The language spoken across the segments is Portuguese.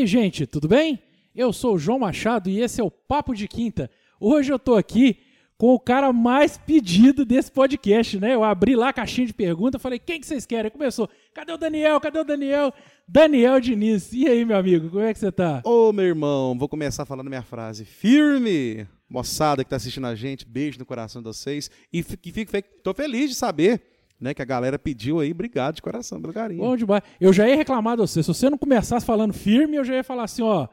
aí, gente, tudo bem? Eu sou o João Machado e esse é o Papo de Quinta. Hoje eu tô aqui com o cara mais pedido desse podcast, né? Eu abri lá a caixinha de pergunta, falei, quem que vocês querem? Começou, cadê o Daniel? Cadê o Daniel? Daniel Diniz. E aí, meu amigo, como é que você tá? Ô, meu irmão, vou começar falando minha frase. Firme! Moçada que tá assistindo a gente, beijo no coração de vocês. E fico, fico, tô feliz de saber né, que a galera pediu aí, obrigado de coração pelo carinho. Bom demais. Eu já ia reclamar de você. Se você não começasse falando firme, eu já ia falar assim, ó.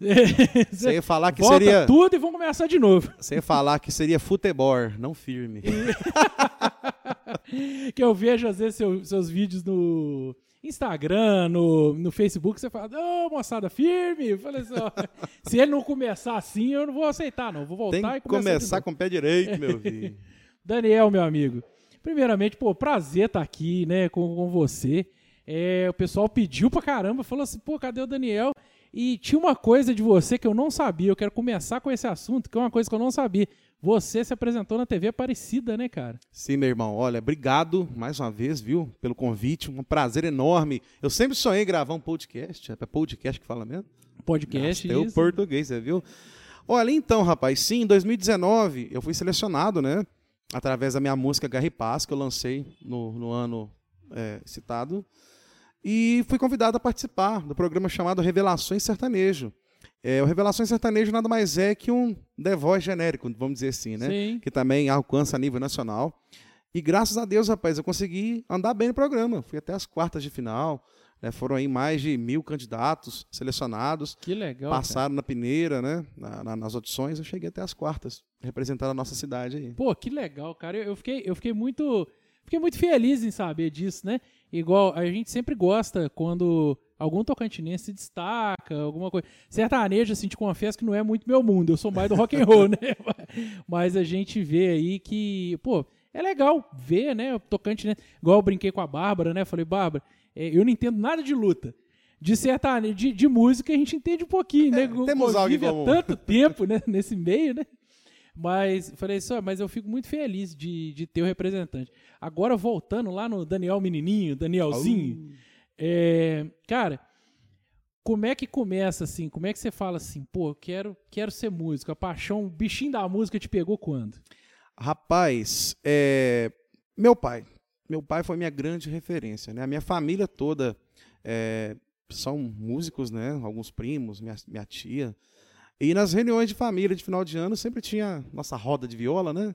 Você ia falar que Volta seria. tudo e vamos começar de novo. Você ia falar que seria futebol, não firme. que eu vejo, às vezes, seu, seus vídeos no Instagram, no, no Facebook, você fala, ô, oh, moçada, firme. Eu falei assim, ó, se ele não começar assim, eu não vou aceitar, não. Vou voltar Tem e começar. começar com o pé direito, meu filho. Daniel, meu amigo. Primeiramente, pô, prazer estar tá aqui, né, com, com você. É, o pessoal pediu pra caramba, falou assim, pô, cadê o Daniel? E tinha uma coisa de você que eu não sabia. Eu quero começar com esse assunto, que é uma coisa que eu não sabia. Você se apresentou na TV Aparecida, né, cara? Sim, meu irmão. Olha, obrigado mais uma vez, viu, pelo convite. Um prazer enorme. Eu sempre sonhei em gravar um podcast. É podcast que fala mesmo? Podcast, Nossa, É o português, você viu? Olha, então, rapaz, sim, em 2019 eu fui selecionado, né? Através da minha música Garry Paz, que eu lancei no, no ano é, citado. E fui convidado a participar do programa chamado Revelações Sertanejo. É, o Revelações Sertanejo nada mais é que um The Voice genérico, vamos dizer assim, né? Sim. Que também alcança a nível nacional. E graças a Deus, rapaz, eu consegui andar bem no programa. Fui até as quartas de final. Né? Foram aí mais de mil candidatos selecionados. Que legal. Passaram cara. na peneira, né? Na, na, nas audições. Eu cheguei até as quartas, representando a nossa cidade aí. Pô, que legal, cara. Eu, eu fiquei, eu fiquei muito. Fiquei muito feliz em saber disso, né? Igual a gente sempre gosta quando algum tocantinense se destaca, alguma coisa. Sertanejo, assim, te confesso que não é muito meu mundo, eu sou mais do rock and roll, né? Mas a gente vê aí que, pô, é legal ver, né? O tocante, Igual eu brinquei com a Bárbara, né? Falei, Bárbara, eu não entendo nada de luta. De sertanejo, de, de música a gente entende um pouquinho, né? É, temos algo há tanto tempo, né? Nesse meio, né? Mas falei só, mas eu fico muito feliz de, de ter o representante. Agora voltando lá no Daniel Menininho, Danielzinho, uh. é, cara, como é que começa assim? Como é que você fala assim, pô, eu quero, quero ser músico? A paixão, o bichinho da música te pegou quando? Rapaz, é, meu pai. Meu pai foi minha grande referência, né? A minha família toda é, são músicos, né? Alguns primos, minha, minha tia. E nas reuniões de família de final de ano sempre tinha nossa roda de viola, né?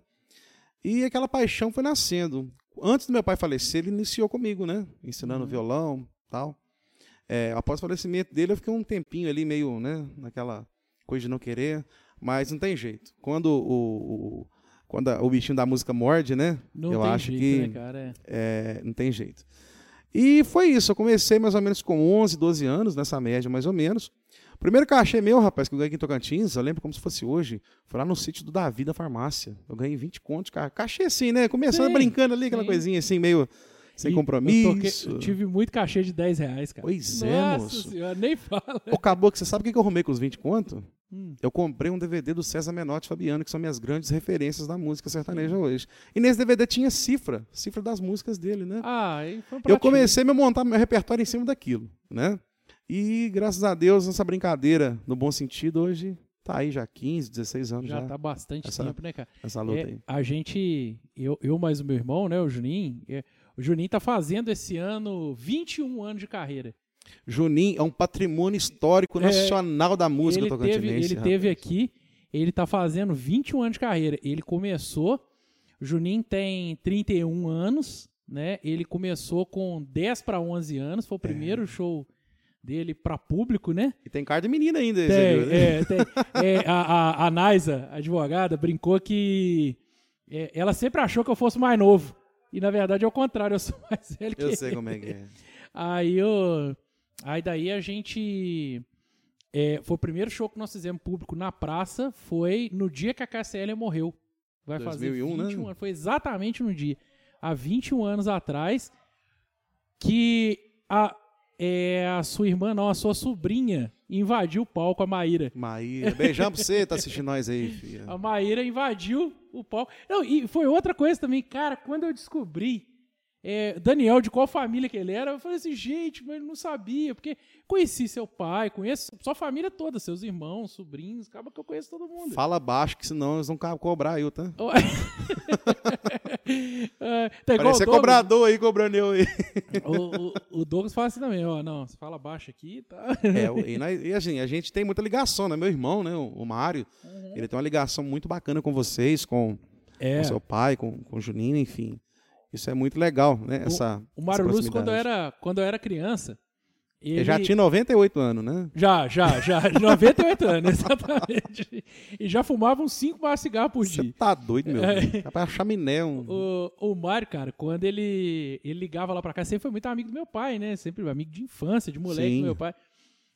E aquela paixão foi nascendo. Antes do meu pai falecer, ele iniciou comigo, né? Ensinando uhum. violão tal. É, após o falecimento dele, eu fiquei um tempinho ali meio, né? Naquela coisa de não querer. Mas não tem jeito. Quando o, o quando o bichinho da música morde, né? Não eu acho jeito, que né, cara? É. É, não tem jeito. E foi isso. Eu comecei mais ou menos com 11, 12 anos, nessa média mais ou menos. Primeiro cachê meu, rapaz, que eu ganhei aqui em Tocantins, eu lembro como se fosse hoje, foi lá no sítio do Davi da farmácia. Eu ganhei 20 contos, cara. Cachê assim, né? Começando sim, brincando ali, aquela sim. coisinha assim, meio sem e compromisso. Eu, toquei, eu, tive muito cachê de 10 reais, cara. Pois Nossa é, moço. Senhora, nem fala. Ô, Caboclo, você sabe o que eu arrumei com os 20 contos? Hum. Eu comprei um DVD do César Menotti e Fabiano, que são minhas grandes referências da música sertaneja hum. hoje. E nesse DVD tinha cifra, cifra das músicas dele, né? Ah, e foi um Eu comecei a montar meu repertório em cima daquilo, né? E graças a Deus, essa brincadeira, no bom sentido, hoje tá aí já 15, 16 anos já. Já tá bastante essa, tempo, né, cara? Essa luta é, aí. A gente, eu, eu mais o meu irmão, né, o Juninho, é, o Juninho tá fazendo esse ano 21 anos de carreira. Juninho é um patrimônio histórico nacional é, da música ele teve, Ele teve aqui, ele tá fazendo 21 anos de carreira. Ele começou, o Juninho tem 31 anos, né? Ele começou com 10 para 11 anos, foi o primeiro é. show dele para público, né? E tem cara de menina ainda. Tem, viu, né? é, tem. É, a, a, a Naisa, advogada, brincou que é, ela sempre achou que eu fosse mais novo. E na verdade é o contrário, eu sou mais velho que Eu sei como é que é. Aí eu... Aí daí a gente... É, foi o primeiro show que nós fizemos público na praça, foi no dia que a KCL morreu. Vai 2001, fazer 21 né? anos. Foi exatamente no dia. Há 21 anos atrás, que a, é, a sua irmã, não, a sua sobrinha invadiu o palco, a Maíra. Maíra, beijão pra você, tá assistindo nós aí, filha. A Maíra invadiu o palco. Não, e foi outra coisa também, cara, quando eu descobri é, Daniel, de qual família que ele era. Eu falei assim, gente, mas eu não sabia, porque conheci seu pai, conheço sua família toda, seus irmãos, sobrinhos, acaba que eu conheço todo mundo. Fala baixo, que senão eles vão cobrar eu, tá? é, tá Parece cobrador aí, cobrando eu aí. O, o, o, Douglas fala assim também, ó, não, você fala baixo aqui, tá? É, e, nós, e assim, a gente tem muita ligação, né? Meu irmão, né, o, o Mário, uhum. ele tem uma ligação muito bacana com vocês, com, é. com seu pai, com, com o Juninho, enfim. Isso é muito legal, né? Essa, o, o Mário Lúcio, quando eu, era, quando eu era criança, ele... Já tinha 98 anos, né? Já, já, já. 98 anos, exatamente. E já fumava uns 5 barras de cigarro por dia. Você tá doido, meu. É. Pra chaminé. Um... O, o Mário, cara, quando ele, ele ligava lá pra casa, sempre foi muito amigo do meu pai, né? Sempre amigo de infância, de moleque Sim. do meu pai.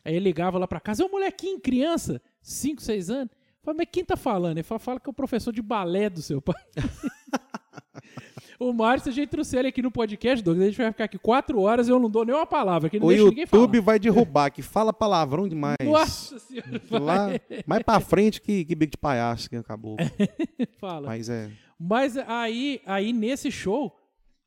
Aí ele ligava lá pra casa, é um molequinho, criança, 5, 6 anos. Falei, mas quem tá falando? Ele fala, fala que é o professor de balé do seu pai. O Mário, se a gente trouxer ele aqui no podcast, Douglas, a gente vai ficar aqui quatro horas e eu não dou nenhuma palavra. Que não o YouTube vai derrubar, que fala palavrão demais. Nossa senhora. Lá, mais pra frente que, que bico de palhaço que acabou. fala. Mas é. Mas aí, aí nesse show,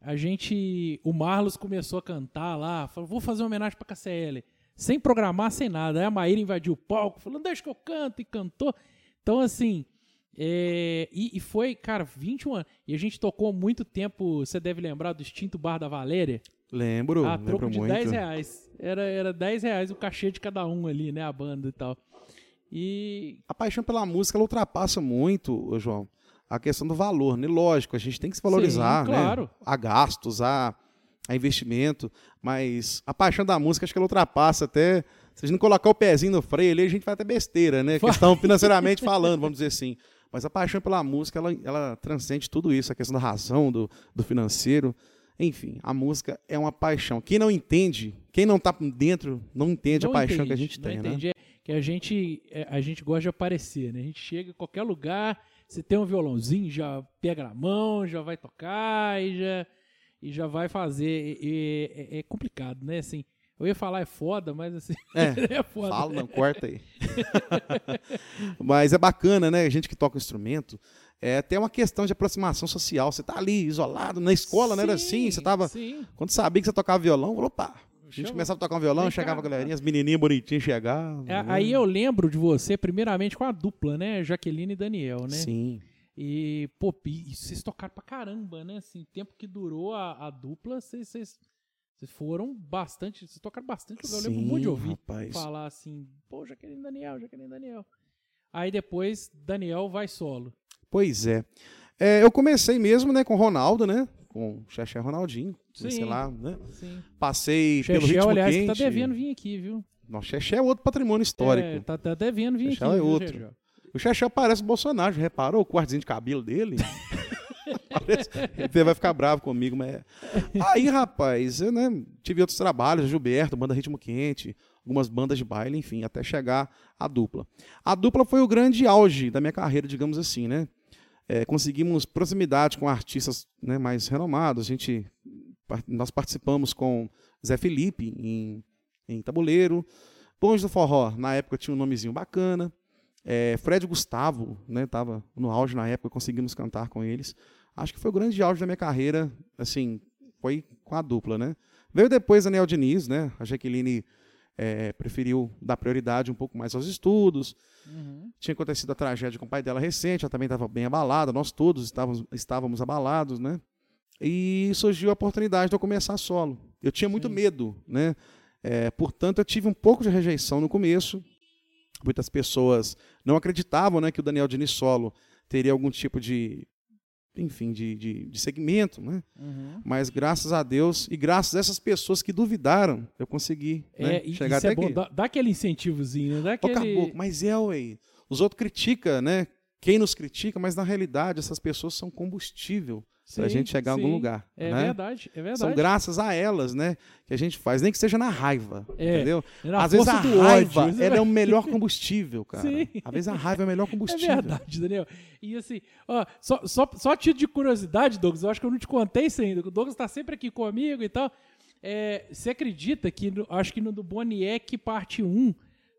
a gente. O Marlos começou a cantar lá, falou: vou fazer uma homenagem pra KCL. Sem programar, sem nada. Aí a Maíra invadiu o palco, falou: deixa que eu canto, e cantou. Então, assim, é, e, e, foi, cara, 21 anos. E a gente tocou muito tempo, você deve lembrar do extinto Bar da Valéria? Lembro, a lembro troco de muito. 10 reais. Era, era 10 reais o cachê de cada um ali, né? A banda e tal. E. A paixão pela música ela ultrapassa muito, João, a questão do valor, né? Lógico, a gente tem que se valorizar, Sim, claro. né? A gastos, a, a investimento. Mas a paixão da música, acho que ela ultrapassa até. Se a gente não colocar o pezinho no freio ali, a gente vai até besteira, né? Questão financeiramente falando, vamos dizer assim. Mas a paixão pela música, ela, ela transcende tudo isso, a questão da razão, do, do financeiro. Enfim, a música é uma paixão. Quem não entende, quem não está dentro, não entende não a paixão que a gente tem, entende. né? É que a gente, é, a gente gosta de aparecer, né? A gente chega em qualquer lugar, você tem um violãozinho, já pega na mão, já vai tocar e já, e já vai fazer. E, é, é complicado, né? Assim, eu ia falar é foda, mas assim. É, é foda. Fala, não, corta aí. mas é bacana, né? A gente que toca o instrumento. É até uma questão de aproximação social. Você tá ali isolado na escola, sim, não era assim? Você tava. Sim. Quando sabia que você tocava violão, falou, opa. A gente começava a tocar um violão, chegava a galerinha, as menininhas bonitinhas chegavam. É, né? Aí eu lembro de você, primeiramente, com a dupla, né? Jaqueline e Daniel, né? Sim. E, pô, e vocês tocaram pra caramba, né? Assim, tempo que durou a, a dupla, vocês, vocês vocês foram bastante, vocês tocaram bastante, eu lembro muito de ouvir rapaz. falar assim, pô, Jaqueline Daniel, Jaqueline Daniel. Aí depois Daniel vai solo. Pois é. é eu comecei mesmo, né, com o Ronaldo, né? Com o Xexé Ronaldinho, sim, sei lá, né? Sim. Passei Xexé, pelo ritmo aliás, quente. Que tá devendo vir aqui, viu? Nossa, Xexé é outro patrimônio histórico. É, tá, tá devendo vir Xexé aqui. é outro. Viu, o Xexé parece o Bolsonaro, já reparou o quartzinho de cabelo dele? Ele vai ficar bravo comigo, mas. É. Aí, rapaz, eu né, tive outros trabalhos, Gilberto, banda Ritmo Quente, algumas bandas de baile, enfim, até chegar à dupla. A dupla foi o grande auge da minha carreira, digamos assim, né? É, conseguimos proximidade com artistas né, mais renomados. A gente, nós participamos com Zé Felipe em, em Tabuleiro. Bons do Forró, na época tinha um nomezinho bacana. É, Fred Gustavo, né, tava no auge na época, conseguimos cantar com eles. Acho que foi o grande auge da minha carreira, assim, foi com a dupla, né? Veio depois Daniel Diniz, né? A Jaqueline é, preferiu dar prioridade um pouco mais aos estudos. Uhum. Tinha acontecido a tragédia com o pai dela recente, ela também estava bem abalada, nós todos estávamos, estávamos abalados, né? E surgiu a oportunidade de eu começar solo. Eu tinha muito Sim. medo, né? É, portanto, eu tive um pouco de rejeição no começo, muitas pessoas não acreditavam né, que o Daniel Diniz solo teria algum tipo de, enfim, de, de, de segmento, né? Uhum. Mas graças a Deus e graças a essas pessoas que duvidaram, eu consegui né, é, chegar até é aqui. Bom, dá, dá, aquele incentivozinho, né? Dá aquele... mas é, ué, os outros criticam, né? Quem nos critica, mas na realidade essas pessoas são combustível para a gente chegar sim. em algum lugar. É né? verdade, é verdade. São graças a elas, né, que a gente faz, nem que seja na raiva, é, entendeu? Às vezes a raiva ódio, ela é o melhor combustível, cara. Sim. Às vezes a raiva é o melhor combustível. É verdade, Daniel. E assim, ó, só, só, só título de curiosidade, Douglas, eu acho que eu não te contei isso ainda. O Douglas está sempre aqui comigo e tal. É, você acredita que, no, acho que no do Boniek parte 1,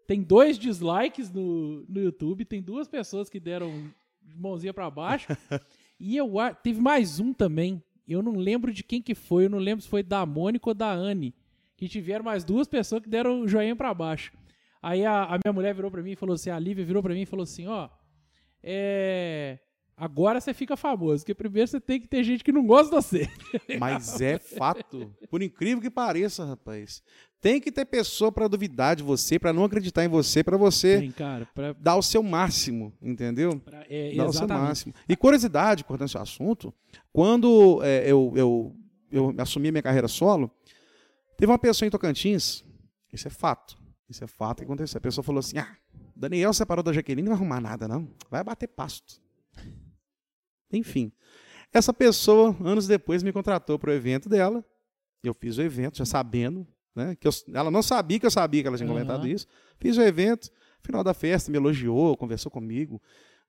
tem dois dislikes no, no YouTube, tem duas pessoas que deram mãozinha para baixo. e eu teve mais um também eu não lembro de quem que foi, eu não lembro se foi da Mônica ou da Anne, que tiveram mais duas pessoas que deram o joinha para baixo. Aí a, a, minha mulher virou para mim e falou assim, a Lívia virou para mim e falou assim, ó, é... Agora você fica famoso, porque primeiro você tem que ter gente que não gosta de você. Mas é fato. Por incrível que pareça, rapaz. Tem que ter pessoa para duvidar de você, para não acreditar em você, para você cara, pra... dar o seu máximo, entendeu? Pra, é, dar o seu máximo. E curiosidade, cortando esse assunto, quando é, eu, eu, eu assumi minha carreira solo, teve uma pessoa em Tocantins, isso é fato, isso é fato que aconteceu. A pessoa falou assim: ah, Daniel separou da Jaqueline, não vai arrumar nada, não. Vai bater pasto. Enfim. Essa pessoa, anos depois, me contratou para o evento dela. Eu fiz o evento, já sabendo, né? Que eu, ela não sabia que eu sabia que ela tinha comentado uhum. isso. Fiz o evento, final da festa, me elogiou, conversou comigo,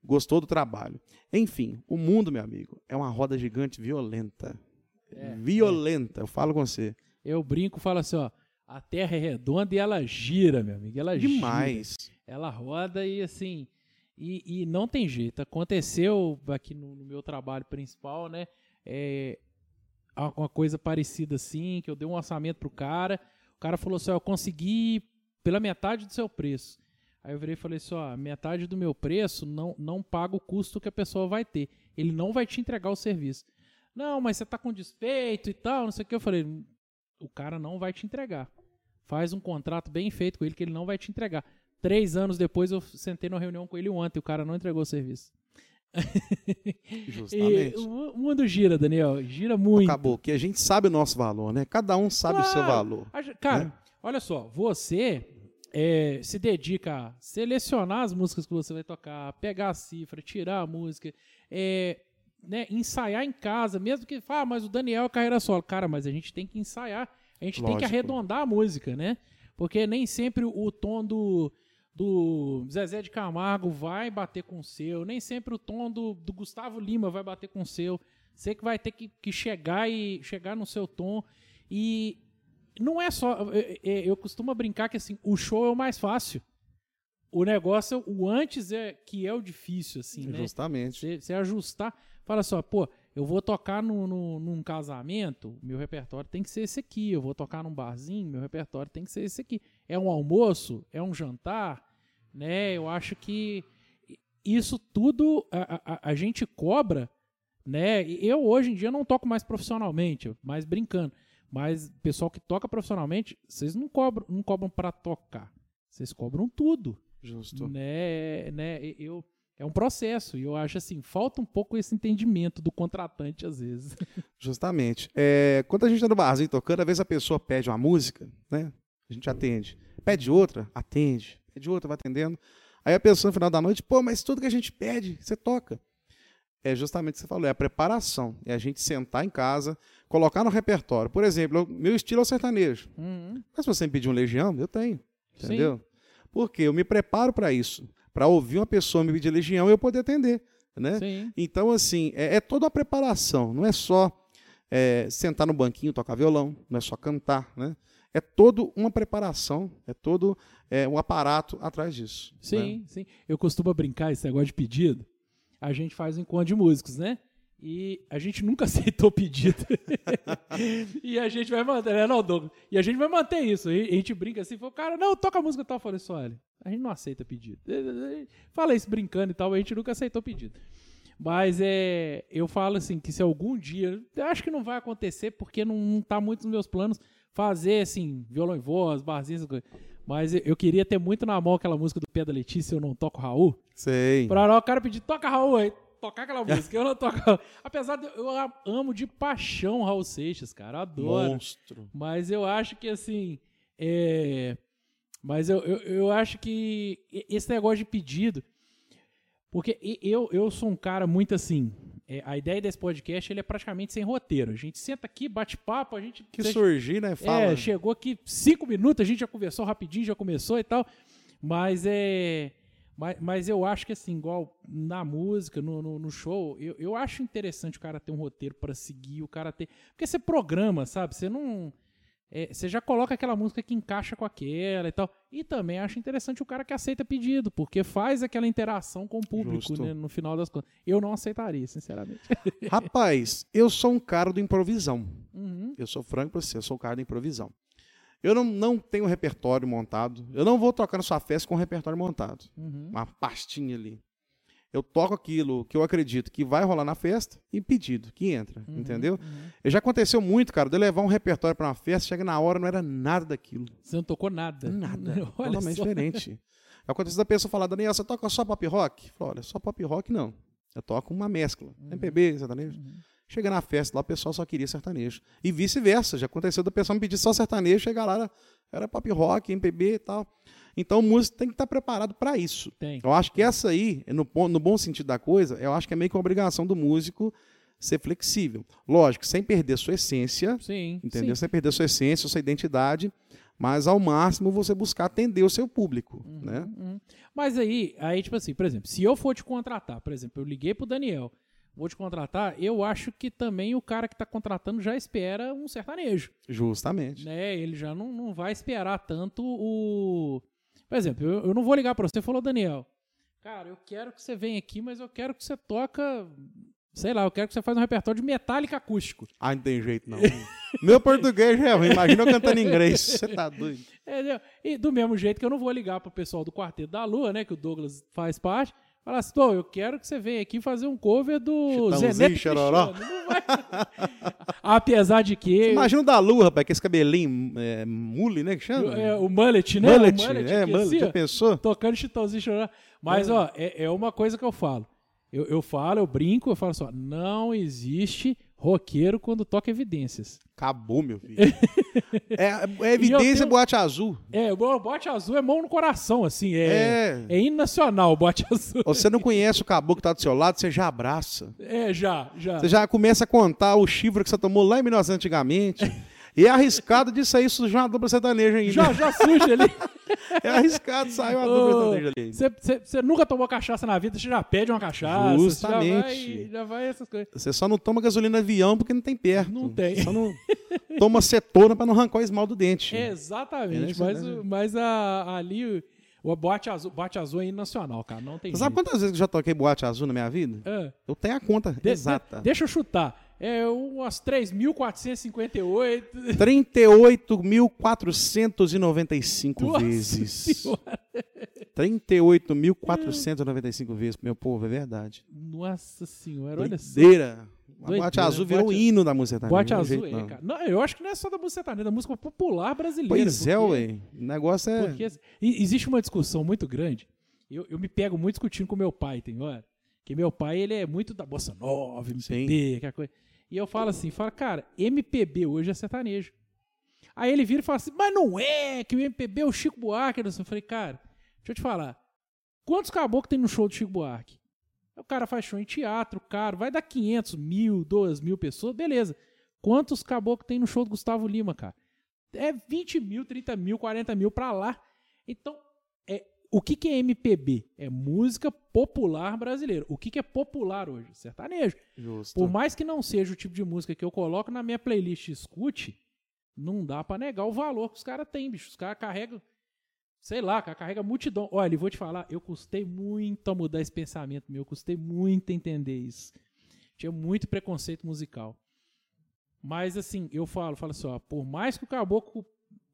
gostou do trabalho. Enfim, o mundo, meu amigo, é uma roda gigante violenta. É, violenta, é. eu falo com você. Eu brinco, falo assim, ó, a Terra é redonda e ela gira, meu amigo, ela Demais. gira. Ela roda e assim, e, e não tem jeito. Aconteceu aqui no, no meu trabalho principal, né? É, uma coisa parecida assim, que eu dei um orçamento pro cara. O cara falou assim: eu consegui pela metade do seu preço. Aí eu virei e falei assim: ó, metade do meu preço não, não paga o custo que a pessoa vai ter. Ele não vai te entregar o serviço. Não, mas você tá com despeito e tal, não sei o que. Eu falei: o cara não vai te entregar. Faz um contrato bem feito com ele que ele não vai te entregar. Três anos depois eu sentei numa reunião com ele ontem, o cara não entregou o serviço. Justamente. o mundo gira, Daniel, gira muito. Acabou, que a gente sabe o nosso valor, né? Cada um sabe claro. o seu valor. Cara, né? olha só, você é, se dedica a selecionar as músicas que você vai tocar, pegar a cifra, tirar a música, é, né, ensaiar em casa, mesmo que, ah, mas o Daniel é carreira solo. Cara, mas a gente tem que ensaiar, a gente Lógico. tem que arredondar a música, né? Porque nem sempre o tom do do Zezé de Camargo vai bater com o seu, nem sempre o tom do, do Gustavo Lima vai bater com o seu. Você que vai ter que, que chegar e chegar no seu tom. E não é só. Eu, eu costumo brincar que assim, o show é o mais fácil. O negócio, o antes é que é o difícil, assim, né? Justamente. Você ajustar. Fala só, pô, eu vou tocar no, no, num casamento, meu repertório tem que ser esse aqui. Eu vou tocar num barzinho, meu repertório tem que ser esse aqui. É um almoço? É um jantar? Né? Eu acho que isso tudo a, a, a gente cobra, né? Eu hoje em dia não toco mais profissionalmente, mais brincando. Mas pessoal que toca profissionalmente, vocês não cobram, não cobram para tocar. Vocês cobram tudo. Justo. Né, né? Eu é um processo e eu acho assim, falta um pouco esse entendimento do contratante às vezes. Justamente. É, quando a gente está no barzinho tocando, às vezes a pessoa pede uma música, né? A gente atende. Pede outra, atende de outra, vai atendendo. Aí a pessoa no final da noite, pô, mas tudo que a gente pede, você toca. É justamente o que você falou, é a preparação. É a gente sentar em casa, colocar no repertório. Por exemplo, meu estilo é o sertanejo. Uhum. Mas se você me pedir um Legião, eu tenho. Entendeu? Sim. Porque eu me preparo para isso. Para ouvir uma pessoa me pedir Legião e eu poder atender. Né? Sim. Então, assim, é, é toda uma preparação. Não é só é, sentar no banquinho, tocar violão, não é só cantar, né? é todo uma preparação, é todo é, um aparato atrás disso. Sim, né? sim. Eu costumo brincar esse negócio de pedido. A gente faz um encontro de músicos, né? E a gente nunca aceitou pedido. e a gente vai manter, né, não, Douglas? E a gente vai manter isso. E a gente brinca assim, fala, cara, não, toca a música tal. Eu falei só, olha, a gente não aceita pedido. Fala isso brincando e tal, a gente nunca aceitou pedido. Mas é, eu falo assim, que se algum dia, eu acho que não vai acontecer, porque não, não tá muito nos meus planos, fazer, assim, violão em voz, barzinhos, mas eu queria ter muito na mão aquela música do Pé da Letícia, Eu Não Toco Raul. Sei. Pra o cara pedir, toca Raul aí. Tocar aquela música, eu não toco. Apesar de eu amo de paixão Raul Seixas, cara, adoro. Monstro. Mas eu acho que assim, é... mas eu, eu, eu acho que esse negócio de pedido, porque eu, eu sou um cara muito assim, é, a ideia desse podcast ele é praticamente sem roteiro. A gente senta aqui, bate papo, a gente. Que surgir, né? Fala. É, chegou aqui cinco minutos, a gente já conversou rapidinho, já começou e tal. Mas é. Mas, mas eu acho que assim, igual na música, no, no, no show, eu, eu acho interessante o cara ter um roteiro para seguir, o cara ter. Porque você programa, sabe? Você não. É, você já coloca aquela música que encaixa com aquela e tal. E também acho interessante o cara que aceita pedido, porque faz aquela interação com o público, né, no final das contas. Eu não aceitaria, sinceramente. Rapaz, eu sou um cara do improvisão. Uhum. Eu sou franco pra você, eu sou um cara da improvisão. Eu não, não tenho repertório montado. Eu não vou tocar na sua festa com repertório montado. Uhum. Uma pastinha ali. Eu toco aquilo que eu acredito que vai rolar na festa e pedido, que entra, Uhum, entendeu? uhum. Já aconteceu muito, cara, de eu levar um repertório pra uma festa, chega na hora, não era nada daquilo. Você não tocou nada. Nada. Olha totalmente só. diferente. Aconteceu da pessoa falar, Daniel, você toca só pop rock? Eu falo, olha, só pop rock não. Eu toco uma mescla. MPB, sertanejo. Uhum. Chega na festa lá, o pessoal só queria sertanejo. E vice-versa. Já aconteceu da pessoa me pedir só sertanejo, chegar lá, era, era pop rock, MPB e tal. Então o músico tem que estar preparado para isso. Tem. Eu acho que essa aí, no, no bom sentido da coisa, eu acho que é meio que uma obrigação do músico ser flexível. Lógico, sem perder sua essência, Sim. entendeu? sim. Sem perder sua essência, sua identidade, mas ao máximo você buscar atender o seu público, né? Uhum. Mas aí, aí, tipo assim, por exemplo, se eu for te contratar, por exemplo, eu liguei pro Daniel, vou te contratar, eu acho que também o cara que tá contratando já espera um sertanejo, Justamente. né? Ele já não, não vai esperar tanto o... Por exemplo, eu, eu não vou ligar pra você e falou, Daniel, cara, eu quero que você venha aqui, mas eu quero que você toca... Sei lá, eu quero que você faça um repertório de metálica acústico. Ah, não tem jeito não. Meu português é ruim, imagina eu cantando em inglês. Você tá doido. Entendeu? E do mesmo jeito que eu não vou ligar pro pessoal do Quarteto da Lua, né? Que o Douglas faz parte. Falar assim, eu quero que você venha aqui fazer um cover do Chitãozinho, Zeneto Chororó. Apesar de que Imagina o da Lua, rapaz, com esse cabelinho é, mule, né, que chama? é, o mullet, né? mullet, o mullet é, mullet, assim, já pensou? tocando Chitãozinho Chororó. Mas, ó, é, é uma coisa que eu falo. Eu, eu falo, eu brinco, eu falo só, não existe roqueiro quando toca evidências. Acabou, meu filho. é, é evidência tenho- boate azul. É, o bote azul é mão no coração, assim. É, É. é hino nacional o bote azul. Você não conhece o caboclo que tá do seu lado, você já abraça. É, já, já. Você já começa a contar o chifre que você tomou lá em 1900 antigamente. E é arriscado disso aí sujar uma dupla sertaneja ainda. Já, já suja ali. É arriscado sair uma dupla sertaneja ali. Você nunca tomou cachaça na vida, você já pede uma cachaça. você Já vai, Justamente. já vai essas coisas. Você só não toma gasolina avião porque não tem perto. Não tem. Só não toma cetona pra não arrancar o esmalte do dente. Exatamente. É, mas mas a- ali o, bote azul, bote azul é nacional, cara. Não tem sabe jeito. quantas vezes eu já toquei boate azul na minha vida? É. Eu tenho a conta De- exata. de- deixa eu chutar. É umas 3.458. 38.495 Nossa vezes. Senhora. 38.495 vezes, meu povo, é verdade. Nossa senhora, olha só. Doideira. A boate azul virou o hino da música sertaneja. Boate azul jeito é, não. cara. Não, eu acho que não é só da música sertaneja, é da música popular brasileira. Pois é, porque- ué. O negócio é. Porque assim, existe uma discussão muito grande. Eu, eu me pego muito discutindo com meu pai, tem hora. Que meu pai, ele é muito da bossa nova, MPB, aquela coisa. E eu falo assim, fala, cara, MPB hoje é sertanejo. Aí ele vira e fala assim, mas não é, que o MPB é o Chico Buarque. Eu falei, cara, deixa eu te falar. Quantos caboclos tem no show do Chico Buarque? O cara faz show em teatro, caro, vai dar 500 mil, 2 mil pessoas, beleza. Quantos caboclos tem no show do Gustavo Lima, cara? É 20 mil, 30 mil, 40 mil pra lá. Então, o que, que é MPB? É música popular brasileira. O que, que é popular hoje? Sertanejo. Justo. Por mais que não seja o tipo de música que eu coloco na minha playlist escute, não dá pra negar o valor que os caras têm, bicho. Os caras carregam, sei lá, cara, carrega multidão. Olha, vou te falar, eu custei muito a mudar esse pensamento meu, eu custei muito a entender isso. Tinha muito preconceito musical. Mas assim, eu falo, falo assim, ó, por mais que o caboclo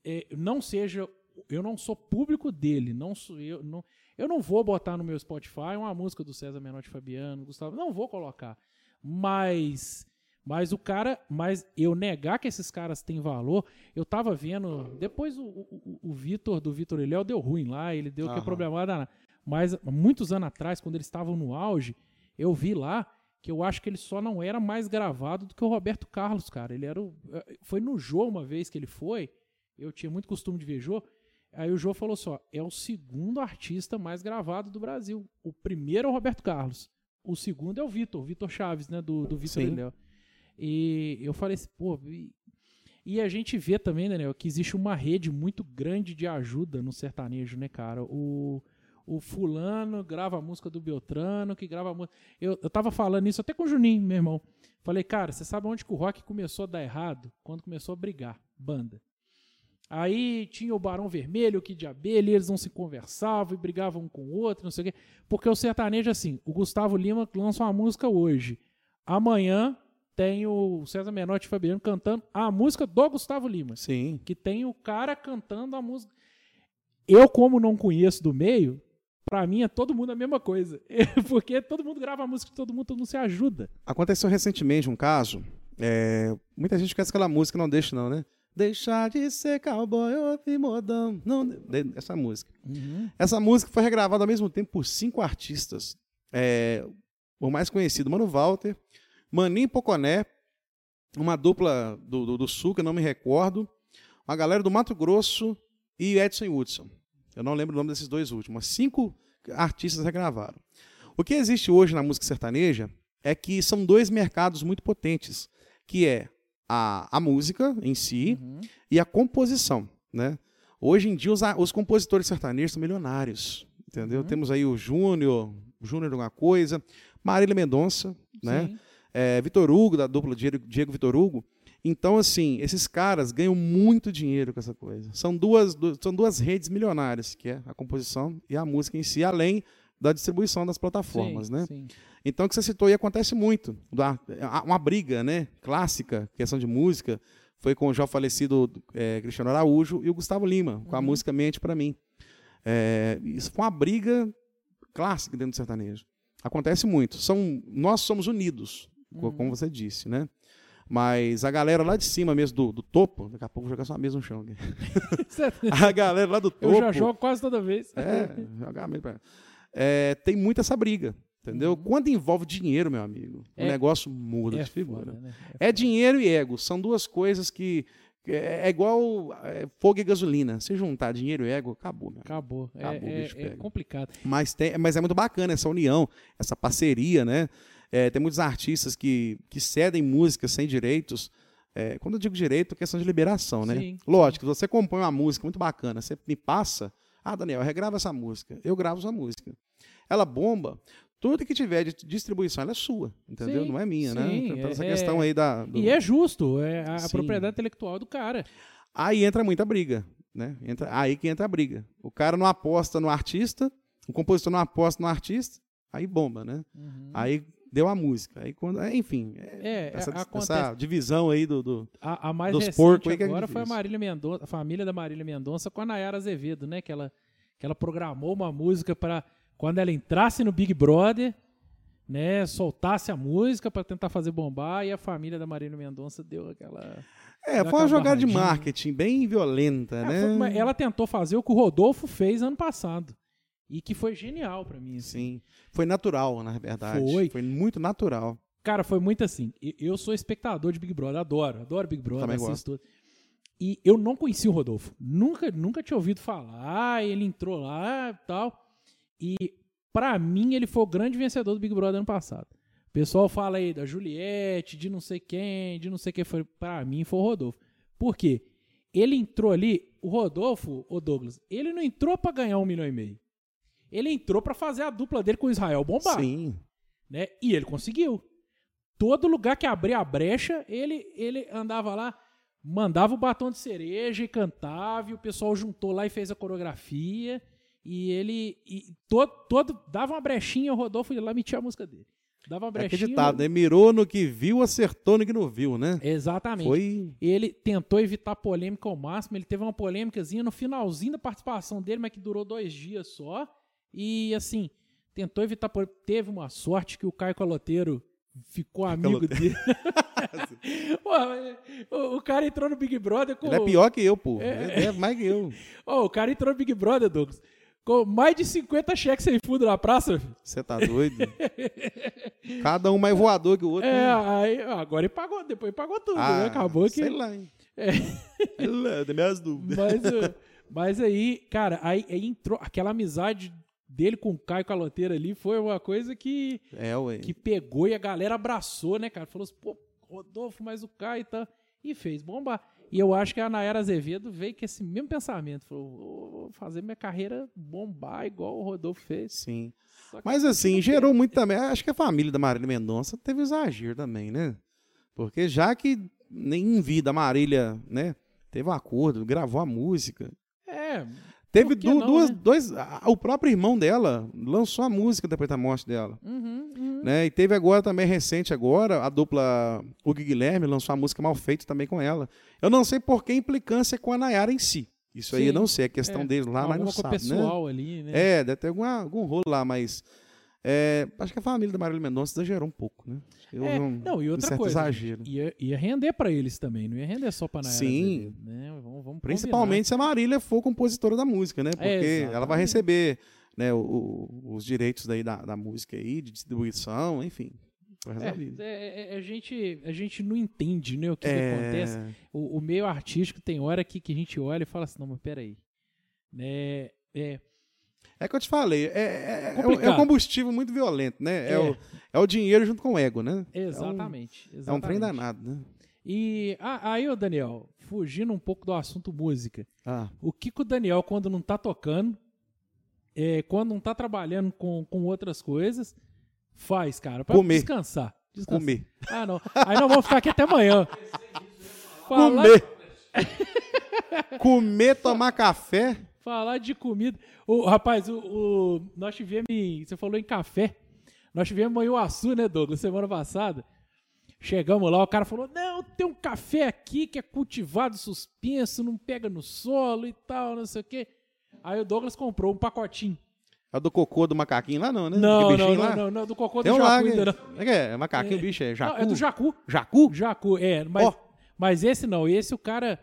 eh, não seja, eu não sou público dele, não sou eu, não, eu não vou botar no meu Spotify uma música do César Menotti Fabiano, Gustavo, não vou colocar. Mas mas o cara, mas eu negar que esses caras têm valor, eu tava vendo, depois o, o, o Vitor do Vitor e Léo deu ruim lá, ele deu que é Aham. problemada, mas muitos anos atrás, quando eles estavam no auge, eu vi lá que eu acho que ele só não era mais gravado do que o Roberto Carlos, cara. Ele era o, eh, foi no Jô uma vez que ele foi, eu tinha muito costume de ver Jô, aí o Jô falou só, é o segundo artista mais gravado do Brasil. O primeiro é o Roberto Carlos, o segundo é o Vitor, o Vitor Chaves, né, do, do Vitor e. Léo. E eu falei assim, pô, e, e a gente vê também, Daniel, que existe uma rede muito grande de ajuda no sertanejo, né, cara? O, o fulano grava a música do Beltrano, que grava a música. Eu, eu tava falando isso até com o Juninho, meu irmão. Falei, cara, você sabe onde que o rock começou a dar errado? Quando começou a brigar, banda. Aí tinha o Barão Vermelho, que de abelha, e eles não se conversavam e brigavam um com o outro, não sei o quê. Porque o sertanejo, assim, o Gustavo Lima lança uma música hoje. Amanhã tem o César Menotti e Fabiano cantando a música do Gustavo Lima. Sim. Que tem o cara cantando a música. Eu, como não conheço do meio, pra mim é todo mundo a mesma coisa. Porque todo mundo grava a música de todo mundo, todo mundo se ajuda. Aconteceu recentemente um caso. é, muita gente conhece aquela música, não deixa, não, né? Deixar de ser cowboy ou modão. Não, essa música. Essa música foi regravada ao mesmo tempo por cinco artistas. É, o mais conhecido, Mano Walter, Maninho Poconé, uma dupla do, do, do Sul, que eu não me recordo, uma galera do Mato Grosso e Edson Hudson. Eu não lembro o nome desses dois últimos. mas Cinco artistas regravaram. O que existe hoje na música sertaneja é que são dois mercados muito potentes, que é a, a música em si e a composição, né? Hoje em dia os, os compositores sertanejos são milionários, entendeu? Uhum. Temos aí o Júnior, Júnior de alguma coisa, Marília Mendonça, né? Sim. É, Vitor Hugo, da dupla Diego, Diego Vitor Hugo. Então, assim, esses caras ganham muito dinheiro com essa coisa. São duas, du- são duas redes milionárias, que é a composição e a música em si, além da distribuição das plataformas, Sim, né? sim. Então, o que você citou aí acontece muito. Uma briga né, clássica, questão de música, foi com o já falecido é, Cristiano Araújo e o Gustavo Lima, com a Uhum. música Mente Pra Mim. É, isso foi uma briga clássica dentro do sertanejo. Acontece muito. São, nós somos unidos, Uhum. como você disse, né? Mas a galera lá de cima mesmo, do, do topo, daqui a pouco vou jogar sua mesa no chão. aqui. A galera lá do topo. Eu já jogo quase toda vez. É, jogar mesmo é, tem muito essa briga, entendeu? Quando envolve dinheiro, meu amigo, o Uhum. É- negócio muda É de figura. foda, né? É dinheiro e ego, são duas coisas que é, é igual é, fogo e gasolina. Se juntar dinheiro e ego, acabou, meu. Acabou. É- Acabou, o é, é complicado. Mas, tem, mas é muito bacana essa união, essa parceria, né? É, tem muitos artistas que, que cedem músicas sem direitos. É, quando eu digo direito, é questão de liberação, né? Sim. Lógico, você compõe uma música muito bacana, você me passa, ah, Daniel, regrava essa música, eu gravo essa música. Ela bomba, tudo que tiver de distribuição, é sua, entendeu? Sim, Não é minha, né? sim, Então, essa é- questão aí da... do- E é justo, é a propriedade intelectual do cara. Aí entra muita briga, né? Entra, aí que entra a briga. O cara não aposta no artista, o compositor não aposta no artista, aí bomba, né? Aí deu a música. Aí quando, é, enfim, é, É, essa, é, acontece. essa divisão aí do, do- A, a mais Dos porcos aí que é agora foi a. Marília Mendonça, a família da Marília Mendonça com a Nayara Azevedo, né? Que ela, que ela programou uma música para quando ela entrasse no Big Brother, né? Soltasse a música para tentar fazer bombar e a família da Marília Mendonça deu aquela. É, foi uma jogada de marketing bem violenta, Ah, né? foi- ela tentou fazer o que o Rodolfo fez ano passado e que foi genial para mim. assim. Sim. Foi natural, na verdade. Foi. Foi muito natural. Cara, foi muito assim. Eu sou espectador de Big Brother, adoro, adoro Big Brother, Também assisto tudo. E eu não conhecia o Rodolfo. Nunca, nunca tinha ouvido falar, ele entrou lá e tal. E pra mim ele foi o grande vencedor do Big Brother ano passado. O pessoal fala aí da Juliette, de não sei quem, de não sei quem foi. Pra mim foi o Rodolfo. Por quê? Ele entrou ali, o Rodolfo, o Douglas, ele não entrou pra ganhar um milhão e meio. Ele entrou pra fazer a dupla dele com o Israel bombar Sim. né? E ele conseguiu. Todo lugar que abria a brecha, ele, ele andava lá, mandava o batom de cereja e cantava, e o pessoal juntou lá e fez a coreografia. E ele e todo, todo dava uma brechinha, o Rodolfo ia lá e metia a música dele. Dava uma É brechinha. acreditado, né? Mirou no que viu, acertou no que não viu, né? Exatamente. Foi. Ele tentou evitar polêmica ao máximo. Ele teve uma polêmicazinha no finalzinho da participação dele, mas que durou dois dias só. E assim, tentou evitar. pol- Teve uma sorte que o Caio Caloteiro ficou amigo dele. Pô, o, o cara entrou no Big Brother com. Ele é pior que eu, pô. É. É mais que eu. O cara entrou no Big Brother, Douglas. Com mais de 50 cheques sem fundo na praça. filho. Você tá doido? Cada um mais voador que o outro. É, né? aí, agora ele pagou, depois ele pagou tudo, Ah, né? Acabou que. Sei lá, hein? É. Sei lá, tem minhas dúvidas. Mas, uh, mas aí, cara, aí, aí entrou aquela amizade dele com o Caio Caloteiro ali foi uma coisa que, É, ué. que pegou e a galera abraçou, né, cara? Falou assim, pô, Rodolfo, mas o Caio tá. E fez bombar. E eu acho que a Nayara Azevedo veio com esse mesmo pensamento. Falou, vou fazer minha carreira bombar igual o Rodolfo fez. Sim. Mas assim, gerou muito também. Acho que a família da Marília Mendonça teve exagero também, né? Porque já que nem em vida a Marília, né? teve um acordo, gravou a música. É. Teve du- não, duas, né? dois. a- o próprio irmão dela lançou a música depois da morte dela. Uhum, uhum. Né? E teve agora também, recente agora, a dupla Hugo Guilherme lançou a música Mal Feito também com ela. Eu não sei por que implicância com a Nayara em si. Isso aí Sim. eu não sei, é questão É, deles lá, mas não sabe, né? pessoal ali, né? É, deve ter alguma, algum rolo lá, mas é, acho que a família da Marília Mendonça exagerou um pouco, né? Eu É, não, não, e um outra certo coisa, exagero. Ia, ia render pra eles também, não ia render só pra Nayara Sim. Azevedo, né? Vamos, vamos Principalmente se a Marília for compositora da música, né? Porque ela vai receber né, o- o- os direitos daí da, da música aí, de distribuição, enfim. Combinar. resolvido. É, é, é, a, gente, a gente não entende né, o que, que É, acontece. O, o meio artístico tem hora que, que a gente olha e fala assim, não, mas peraí. Né, é, É que eu te falei, é, é- é um- é um combustível muito violento, né? É, É. o, é o dinheiro junto com o ego, né? exatamente, É um trem exatamente. danado, né? E ah, aí, ô Daniel, fugindo um pouco do assunto música, Ah, o que, que o Daniel, quando não tá tocando, é, quando não tá trabalhando com, com outras coisas, faz, cara, pra Comer. descansar. descansar. comer. Ah, não. Aí nós vamos ficar aqui até amanhã. Falar, Comer. comer, tomar café. falar de comida. O, rapaz, o, o- nós tivemos. em- Você falou em café. Nós tivemos em Uaçu, né, Douglas, semana passada. Chegamos lá, o cara falou: Não, tem um café aqui que é cultivado suspenso, não pega no solo e tal, não sei o quê. Aí o Douglas comprou um pacotinho. É do cocô do macaquinho lá, não, né? Não, não, não, lá. não, não, do cocô do Tem um lá, jacu que- ainda não. é, é, macaquinho, bicho, é jacu. Não, é do jacu. Jacu? Jacu, é. Mas, Ó. mas esse não. Esse o cara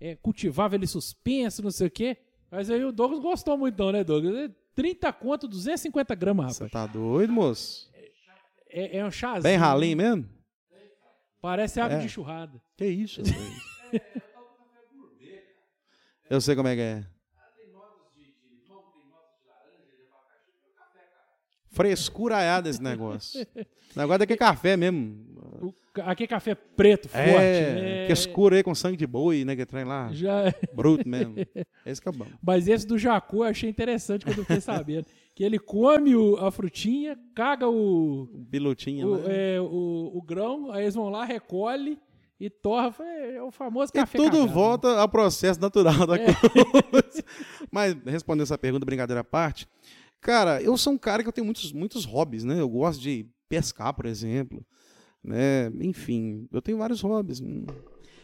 é, cultivava ele suspenso, não sei o quê. Mas aí o Douglas gostou muito, não, né, Douglas? É 30 conto, 250 gramas, Você rapaz. tá doido, moço? É, é um chazinho. Bem ralinho mesmo? Parece água É. de churrada. Que isso? Eu sei como é que é. Frescuraiada esse negócio. O negócio daqui é café mesmo. O aqui é café preto, forte. É, né? que escuro aí com sangue de boi, né? Que trem lá. Já... Bruto mesmo. Esse que é bom. Mas esse do Jacu eu achei interessante quando eu fiquei sabendo. que ele come o- a frutinha, caga o, Pilotinho, o, né? é, o, o grão, aí eles vão lá, recolhe e torra. É, é o famoso E café tudo cagado. volta ao processo natural da É. coisa. Mas, respondendo essa pergunta, brincadeira à parte, cara, eu sou um cara que eu tenho muitos, muitos hobbies, né? Eu gosto de pescar, por exemplo. Né? Enfim, eu tenho vários hobbies.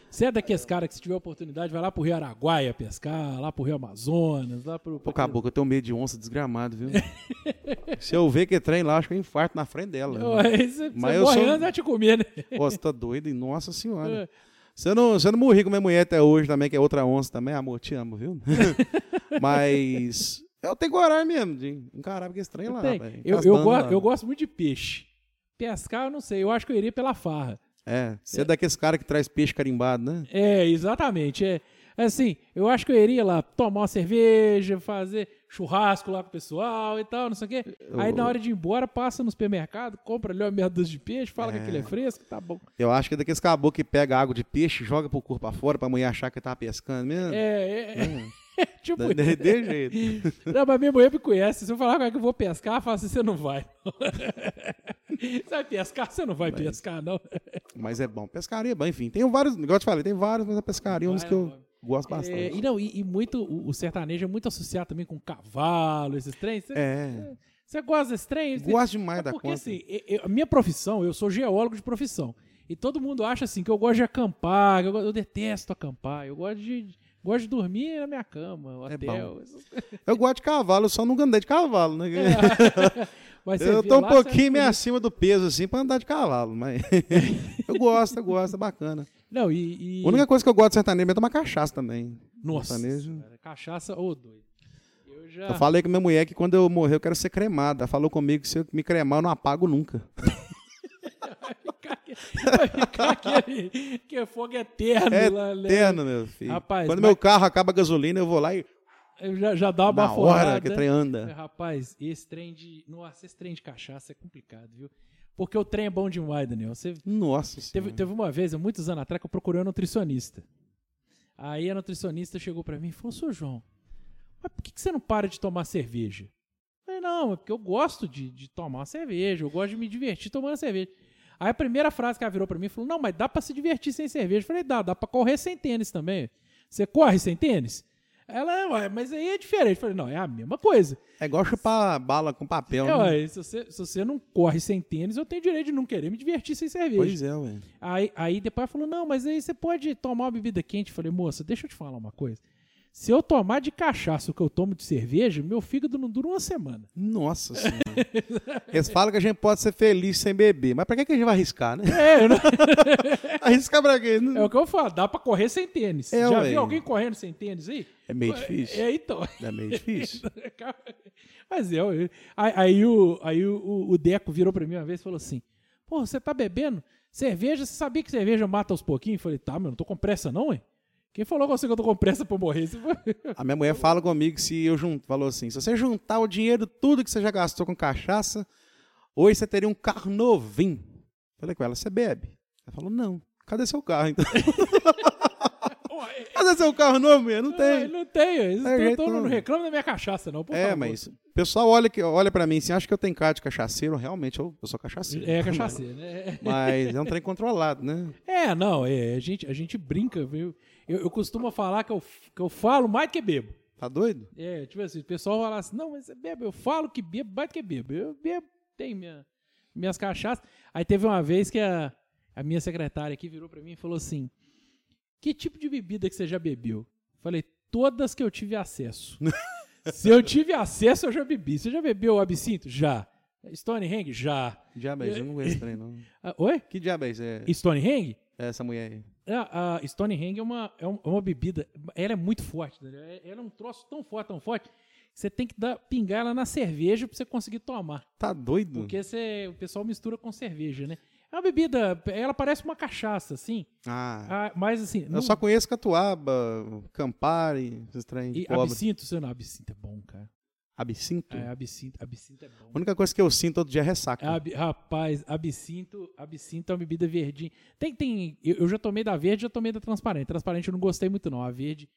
Você é daqueles caras que se tiver oportunidade vai lá pro Rio Araguaia pescar, lá pro Rio Amazonas, lá pro... Pô, caboclo, eu tenho medo de onça desgramado, viu? Se eu ver que trem lá, acho que eu infarto na frente dela. Você, Mas você eu sou- morrendo vai te comer, né? Pô, você tá doido? E, Nossa senhora. É. Você não, você não morri com minha mulher até hoje também, que é outra onça também. Amor, te amo, viu? Mas eu tenho coragem mesmo de encarar porque esse trem lá, Tem. velho. Eu, eu, go- lá. eu gosto muito de peixe. Pescar, eu não sei. Eu acho que eu iria pela farra. É, você é daqueles caras que traz peixe carimbado, né? É, exatamente. É. Assim, eu acho que eu iria lá tomar uma cerveja, fazer churrasco lá com o pessoal e tal, não sei o quê. Aí na hora de ir embora, passa no supermercado, compra ali uma meia dúzia de peixe, fala que aquele é fresco, tá bom. Eu acho que é daqueles caboclos que pega água de peixe, joga pro corpo pra fora pra mulher achar que tá pescando mesmo. É, é, é. tipo De, de, de jeito. Não, mas minha mulher me conhece. Se eu falar com ela que eu vou pescar, ela fala assim: você não vai. você vai pescar? Você não vai pescar, não. Mas é bom. Pescaria é bom, enfim. Tem vários, igual eu te falei, tem vários, mas a pescaria é um dos que eu gosto É, bastante. e, não, e, e muito, o, o sertanejo é muito associado também com cavalo, esses trens. Você, É, você gosta desse trem? Gosto demais É da porque conta. assim, e- eu- a minha profissão, eu sou geólogo de profissão. E todo mundo acha assim que eu gosto de acampar, eu, eu detesto acampar. Eu gosto de, gosto de dormir na minha cama, É hotel. coisas. Eu gosto de cavalo, eu só nunca andei de cavalo, né? Mas Eu tô um lá, pouquinho meio acima do peso, assim, pra andar de cavalo, mas eu gosto, eu gosto, é bacana. Não, e. e- A única coisa que eu gosto de sertanejo é tomar cachaça também. Nossa, sertanejo. cara, cachaça, ô doido. Eu já. Eu falei com minha mulher que quando eu morrer eu quero ser cremada. Ela falou comigo que se eu me cremar eu não apago nunca. Vai ficar aquele que é fogo eterno É lá, né? eterno, meu filho. Rapaz, quando mas- meu carro acaba a gasolina, eu vou lá e Eu já, já dá uma na baforada. hora que o trem anda. Rapaz, esse trem de. Nossa, esse trem de cachaça é complicado, viu? Porque o trem é bom demais, Daniel. Você Nossa teve, senhora. teve uma vez, há muitos anos atrás, que eu procurei um nutricionista. Aí a nutricionista chegou pra mim e falou: Sô João, mas por que, que você não para de tomar cerveja? Eu falei, não, é porque eu gosto de, de tomar cerveja, eu gosto de me divertir tomando cerveja. Aí a primeira frase que ela virou pra mim falou: Não, mas dá pra se divertir sem cerveja. Eu falei: Dá, dá pra correr sem tênis também. Você corre sem tênis? Ela, ué, mas aí é diferente. Eu falei, não, é a mesma coisa. É igual chupar bala com papel, É, né? ué, se, você, se você não corre sem tênis, eu tenho direito de não querer me divertir sem cerveja. Pois é, ué. Aí, aí depois ela falou, não, mas aí você pode tomar uma bebida quente. Eu falei, moça, deixa eu te falar uma coisa. Se eu tomar de cachaça o que eu tomo de cerveja, meu fígado não dura uma semana. Nossa senhora. Eles falam que a gente pode ser feliz sem beber, mas pra que, que a gente vai arriscar, né? É, não- Arriscar pra quê? é o que eu falo, dá pra correr sem tênis. É, Já ué. viu alguém correndo sem tênis aí? É meio difícil. É, então. É meio difícil. Mas é, eu- aí, aí o, aí o, o Deco virou pra mim uma vez e falou assim: Pô, você tá bebendo cerveja? Você sabia que cerveja mata aos pouquinhos? Eu falei: Tá, meu, não tô com pressa não, hein? Quem falou com você que eu tô com pressa pra morrer? A minha mulher fala comigo se eu junto, falou assim, se você juntar o dinheiro tudo que você já gastou com cachaça, hoje você teria um carro novinho. Falei com ela, você bebe? Ela falou, não. Cadê seu carro, então? Cadê seu carro novo, mulher? Não tem. Não tenho. Eles É, tão- não, reclama da minha cachaça, não. por É, favor. mas o pessoal olha, que, olha pra mim assim, acha que eu tenho cara de cachaceiro. Realmente, eu, eu sou cachaceiro. É cachaceiro, né? Mas é um trem controlado, né? É, não, é, a, gente, a gente brinca, viu? Eu, eu costumo falar que eu, que eu falo mais do que bebo. Tá doido? É, tipo assim, o pessoal fala assim, não, mas você bebe, eu falo que bebo mais do que bebo. Eu bebo, tenho minha, minhas cachaças. Aí teve uma vez que a, a minha secretária aqui virou pra mim e falou assim, que tipo de bebida que você já bebeu? Falei, todas que eu tive acesso. Se eu tive acesso, eu já bebi. Você já bebeu absinto? Já. Stone Hang? Já. É isso? Eu não conheço trem, não. Ah, oi? Que diabo é isso? Stone Hang? é essa mulher aí. A, a Stone Hang é uma, é é uma bebida, ela é muito forte, né? É- ela é um troço tão forte, tão forte, você tem que dar, pingar ela na cerveja pra você conseguir tomar. Tá doido? Porque você, o pessoal mistura com cerveja, né? É uma bebida, ela parece uma cachaça, assim, Ah, ah, mas assim... eu não- só conheço Catuaba, Campari, esses trem e absinto, você não, absinto é bom, cara. Absinto? É, absinto, absinto é bom. A única coisa que eu sinto todo dia é ressaca. Ab- rapaz, absinto, absinto é uma bebida verdinha. Tem, tem, eu, eu já tomei da verde, já tomei da transparente. Transparente eu não gostei muito não. A verde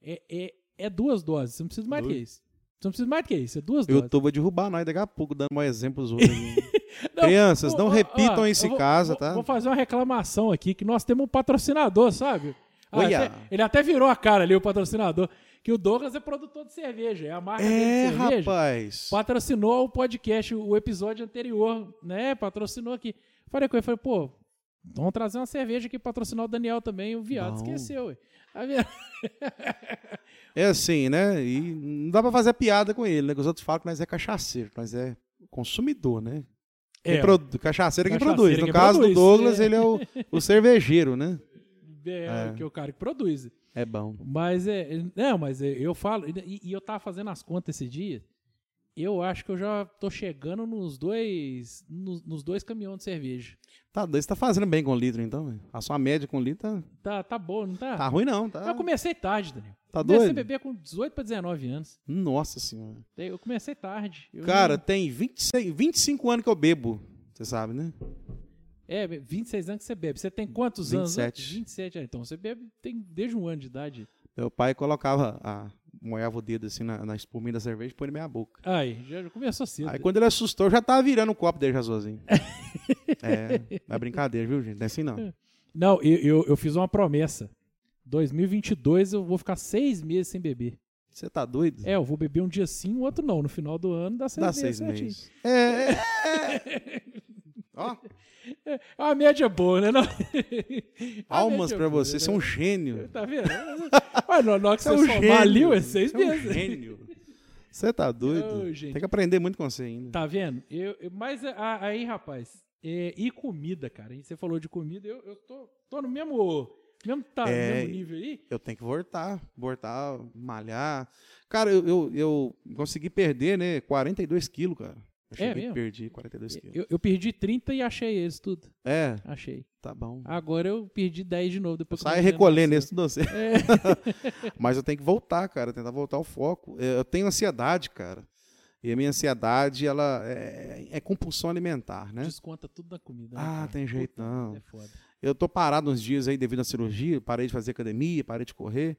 é, é, é duas doses. Você não precisa mais do que isso. Você não precisa mais do que isso. É duas doses. YouTube vai derrubar nós daqui a pouco, dando mais exemplos outros. Não, Crianças, não ó, repitam ó, isso eu em vou- casa, vou- tá? Vou fazer uma reclamação aqui, que nós temos um patrocinador, sabe? Ah, Olha. até- ele até virou a cara ali, o patrocinador. Que o Douglas é produtor de cerveja. É a marca dele é, de cerveja. rapaz. patrocinou o podcast, o episódio anterior, né? Patrocinou aqui. Falei com ele, falei, pô, vamos trazer uma cerveja aqui patrocinar o Daniel também. O viado Bom. esqueceu, ué. É assim, né? E não dá pra fazer piada com ele, né? Que os outros falam que nós é cachaceiro, nós é consumidor, né? Quem É, produ- Cachaceiro é quem produz. é No quem caso produz, do Douglas, é. ele é o, o cervejeiro, né? é, É. que é o cara que produz. É bom. Mas é. Não, mas é, eu falo. E, e eu tava fazendo as contas esse dia. Eu acho que eu já tô chegando nos dois. Nos, nos dois caminhões de cerveja. Tá você tá fazendo bem com litro, então, velho? A sua média com litro tá, Tá, tá boa, não tá? tá ruim, não, tá? Eu comecei tarde, Daniel. Tá comecei doido? a beber com 18 pra 19 anos. Nossa senhora. Eu comecei tarde. Eu Cara, não- tem 26, 25 anos que eu bebo, você sabe, né? É, 26 anos que você bebe. Você tem quantos 27. anos? 27. Ah, Então você bebe tem desde um ano de idade. Meu pai colocava, a, moeva o dedo assim na, na espuminha da cerveja e põe na minha boca. Aí, já já começou cedo. Aí quando ele assustou, já tava virando o copo dele já sozinho. é, não é brincadeira, viu, gente? Não é assim não. Não, eu, eu, eu fiz uma promessa. 2022 eu vou ficar seis meses sem beber. Você tá doido? É, eu vou beber um dia sim, o outro não. No final do ano dá seis Dá meses. seis certinho. meses. É, é. Ó, A média é boa, né? Não? A palmas média é pra boa, você, né? você é um gênio. Tá vendo? Mas hora que Você é um gênio. ali, seis Você é um meses. gênio. Você tá doido? Tem que aprender muito com você ainda. Tá vendo? Eu, eu- mas a- aí, rapaz, é, e comida, cara? Você falou de comida, eu, eu tô, tô no mesmo, mesmo, tá, no É, mesmo nível aí. Eu tenho que voltar, voltar, malhar. Cara, eu, eu, eu consegui perder, né, 42 quilos, cara. Eu É cheguei, mesmo? perdi 42 quilos. Eu, eu perdi 30 e achei eles tudo. É, Achei. tá bom. Agora eu perdi 10 de novo. Depois Sai o recolhendo esse tudo você. É. Mas eu tenho que voltar, cara, tentar voltar ao foco. É, Eu tenho ansiedade, cara. E a minha ansiedade, ela é, é compulsão alimentar, né? Desconta tudo na comida. né, Ah, cara? tem jeito Puta, não. É foda. Eu tô parado uns dias aí devido à cirurgia, parei de fazer academia, parei de correr.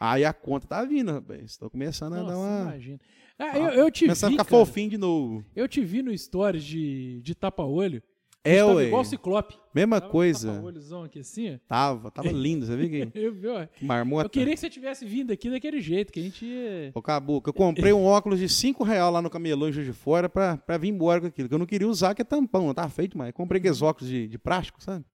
Aí a conta tá vindo, rapaz. Tô começando a dar Nossa, uma. imagina. Ah, eu, eu te começando vi, a ficar cara. fofinho de novo. Eu te vi no stories de, de tapa-olho. É, tava ué. igual o Ciclope. Mesma Tava coisa. olhozão aqui assim. Tava, tava lindo, você viu que Eu, vi, ó. marmota? eu queria que você tivesse vindo aqui daquele jeito, que a gente ia... Ô, Cabuca, eu comprei um óculos de 5 real lá no camelô em Juiz de Fora pra, pra vir embora com aquilo. Que eu não queria usar, que é tampão, não tá feito, mas comprei aqueles óculos de, de plástico, sabe?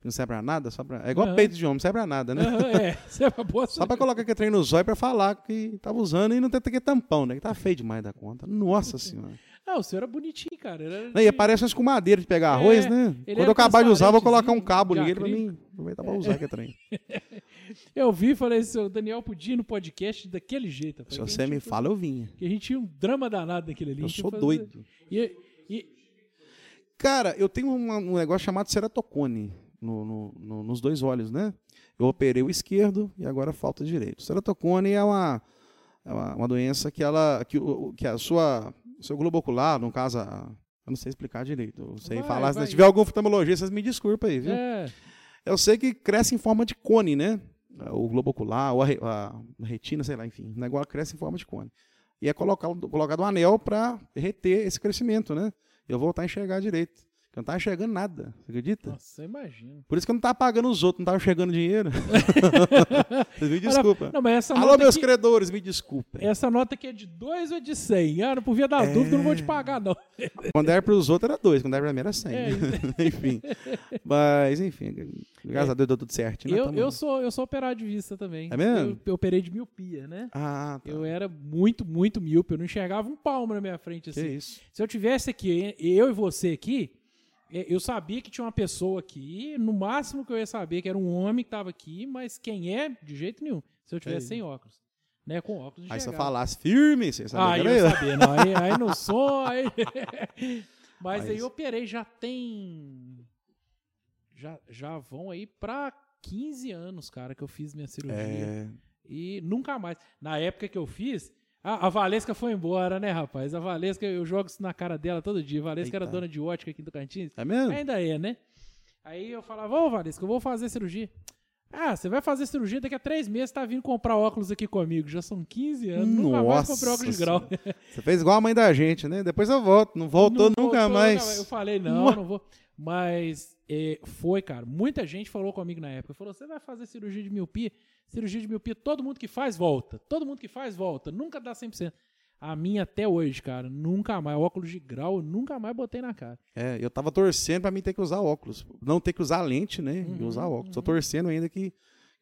Que não serve pra nada, só pra... É igual Aham. peito de homem, não serve pra nada, né? Aham, é, você é uma boa Só pra colocar aquele trem no zóio pra falar que tava usando e não tem aquele tampão, né? Que tá feio demais da conta. Nossa senhora. Não, o senhor era bonitinho, cara. Era Não, e aparece umas com madeira de pegar arroz, É, né? Quando eu acabar de usar, eu vou colocar um transparentezinho, cabo nele pra mim aproveitar pra usar aquele trem. Eu vi e falei assim, o Daniel podia ir no podcast daquele jeito. rapaz, Se que você me fala, eu vinha. Que a gente tinha um drama danado naquele ali. Eu sou doido. E, e- Cara, eu tenho uma- um negócio chamado ceratocone no- no- no- nos dois olhos, né? Eu operei o esquerdo e agora falta o direito. Ceratocone é uma, é uma, uma doença que ela que, que a sua seu globo ocular, no caso, a, eu não sei explicar direito. Eu sei Vai, falar, vai. se tiver algum oftalmologista, vocês me desculpem aí, viu? é, Eu sei que cresce em forma de cone, né? O globo ocular, ou a, a retina, sei lá, enfim. O negócio cresce em forma de cone. E é colocado, colocado um anel para reter esse crescimento, né? Eu voltar a enxergar direito. Eu não tava enxergando nada, você acredita? nossa, imagina. Por isso que eu não tava pagando os outros, não tava enxergando dinheiro. Vocês me desculpem. Não, Alô, meus aqui, credores, me desculpem. essa nota aqui é de 2 ou é de 100? Ah, não por via da dúvida, eu não vou te pagar, não. Quando era pros outros era dois, quando era pra mim era cem. É, enfim. Mas, enfim, graças a Deus deu tudo certo. né? Eu, Tamo- eu, sou, eu sou operado de vista também. É mesmo? Eu, eu operei de miopia, né? Ah, tá. Eu era muito, muito míope. Eu não enxergava um palmo na minha frente, Que assim. isso. Se eu tivesse aqui, eu e você aqui, eu sabia que tinha uma pessoa aqui, no máximo que eu ia saber que era um homem que estava aqui, mas quem é, de jeito nenhum. Se eu tivesse É. sem óculos. Né, com óculos Aí se eu falasse firme, você sabia eu era eu. sabia, não. Aí, aí no som, aí... Mas, Mas- aí eu operei, já tem... Já, já vão aí pra 15 anos, cara, que eu fiz minha cirurgia. É, E nunca mais. Na época que eu fiz, a, a Valesca foi embora, né, rapaz? A Valesca, eu jogo isso na cara dela todo dia. A Valesca era Eita. dona de ótica aqui do Cantins. é mesmo? Ainda é, né? Aí eu falava, ô Valesca, eu vou fazer cirurgia. Ah, você vai fazer cirurgia daqui a três meses, tá vindo comprar óculos aqui comigo. Já são 15 anos, nunca mais Nossa comprei óculos de grau. Você fez igual a mãe da gente, né? Depois eu volto. Não voltou Não nunca voltou, mais. Eu falei, não, Mua. não vou. Mas é, foi, cara. Muita gente falou comigo na época. Falou, você vai fazer cirurgia de miopia? Cirurgia de miopia, todo mundo que faz, volta. Todo mundo que faz, volta. Nunca dá 100%. A minha até hoje, cara, nunca mais. Óculos de grau, eu nunca mais botei na cara. É, eu tava torcendo pra mim ter que usar óculos. Não ter que usar lente, né? e Uhum, usar óculos. Tô torcendo ainda que,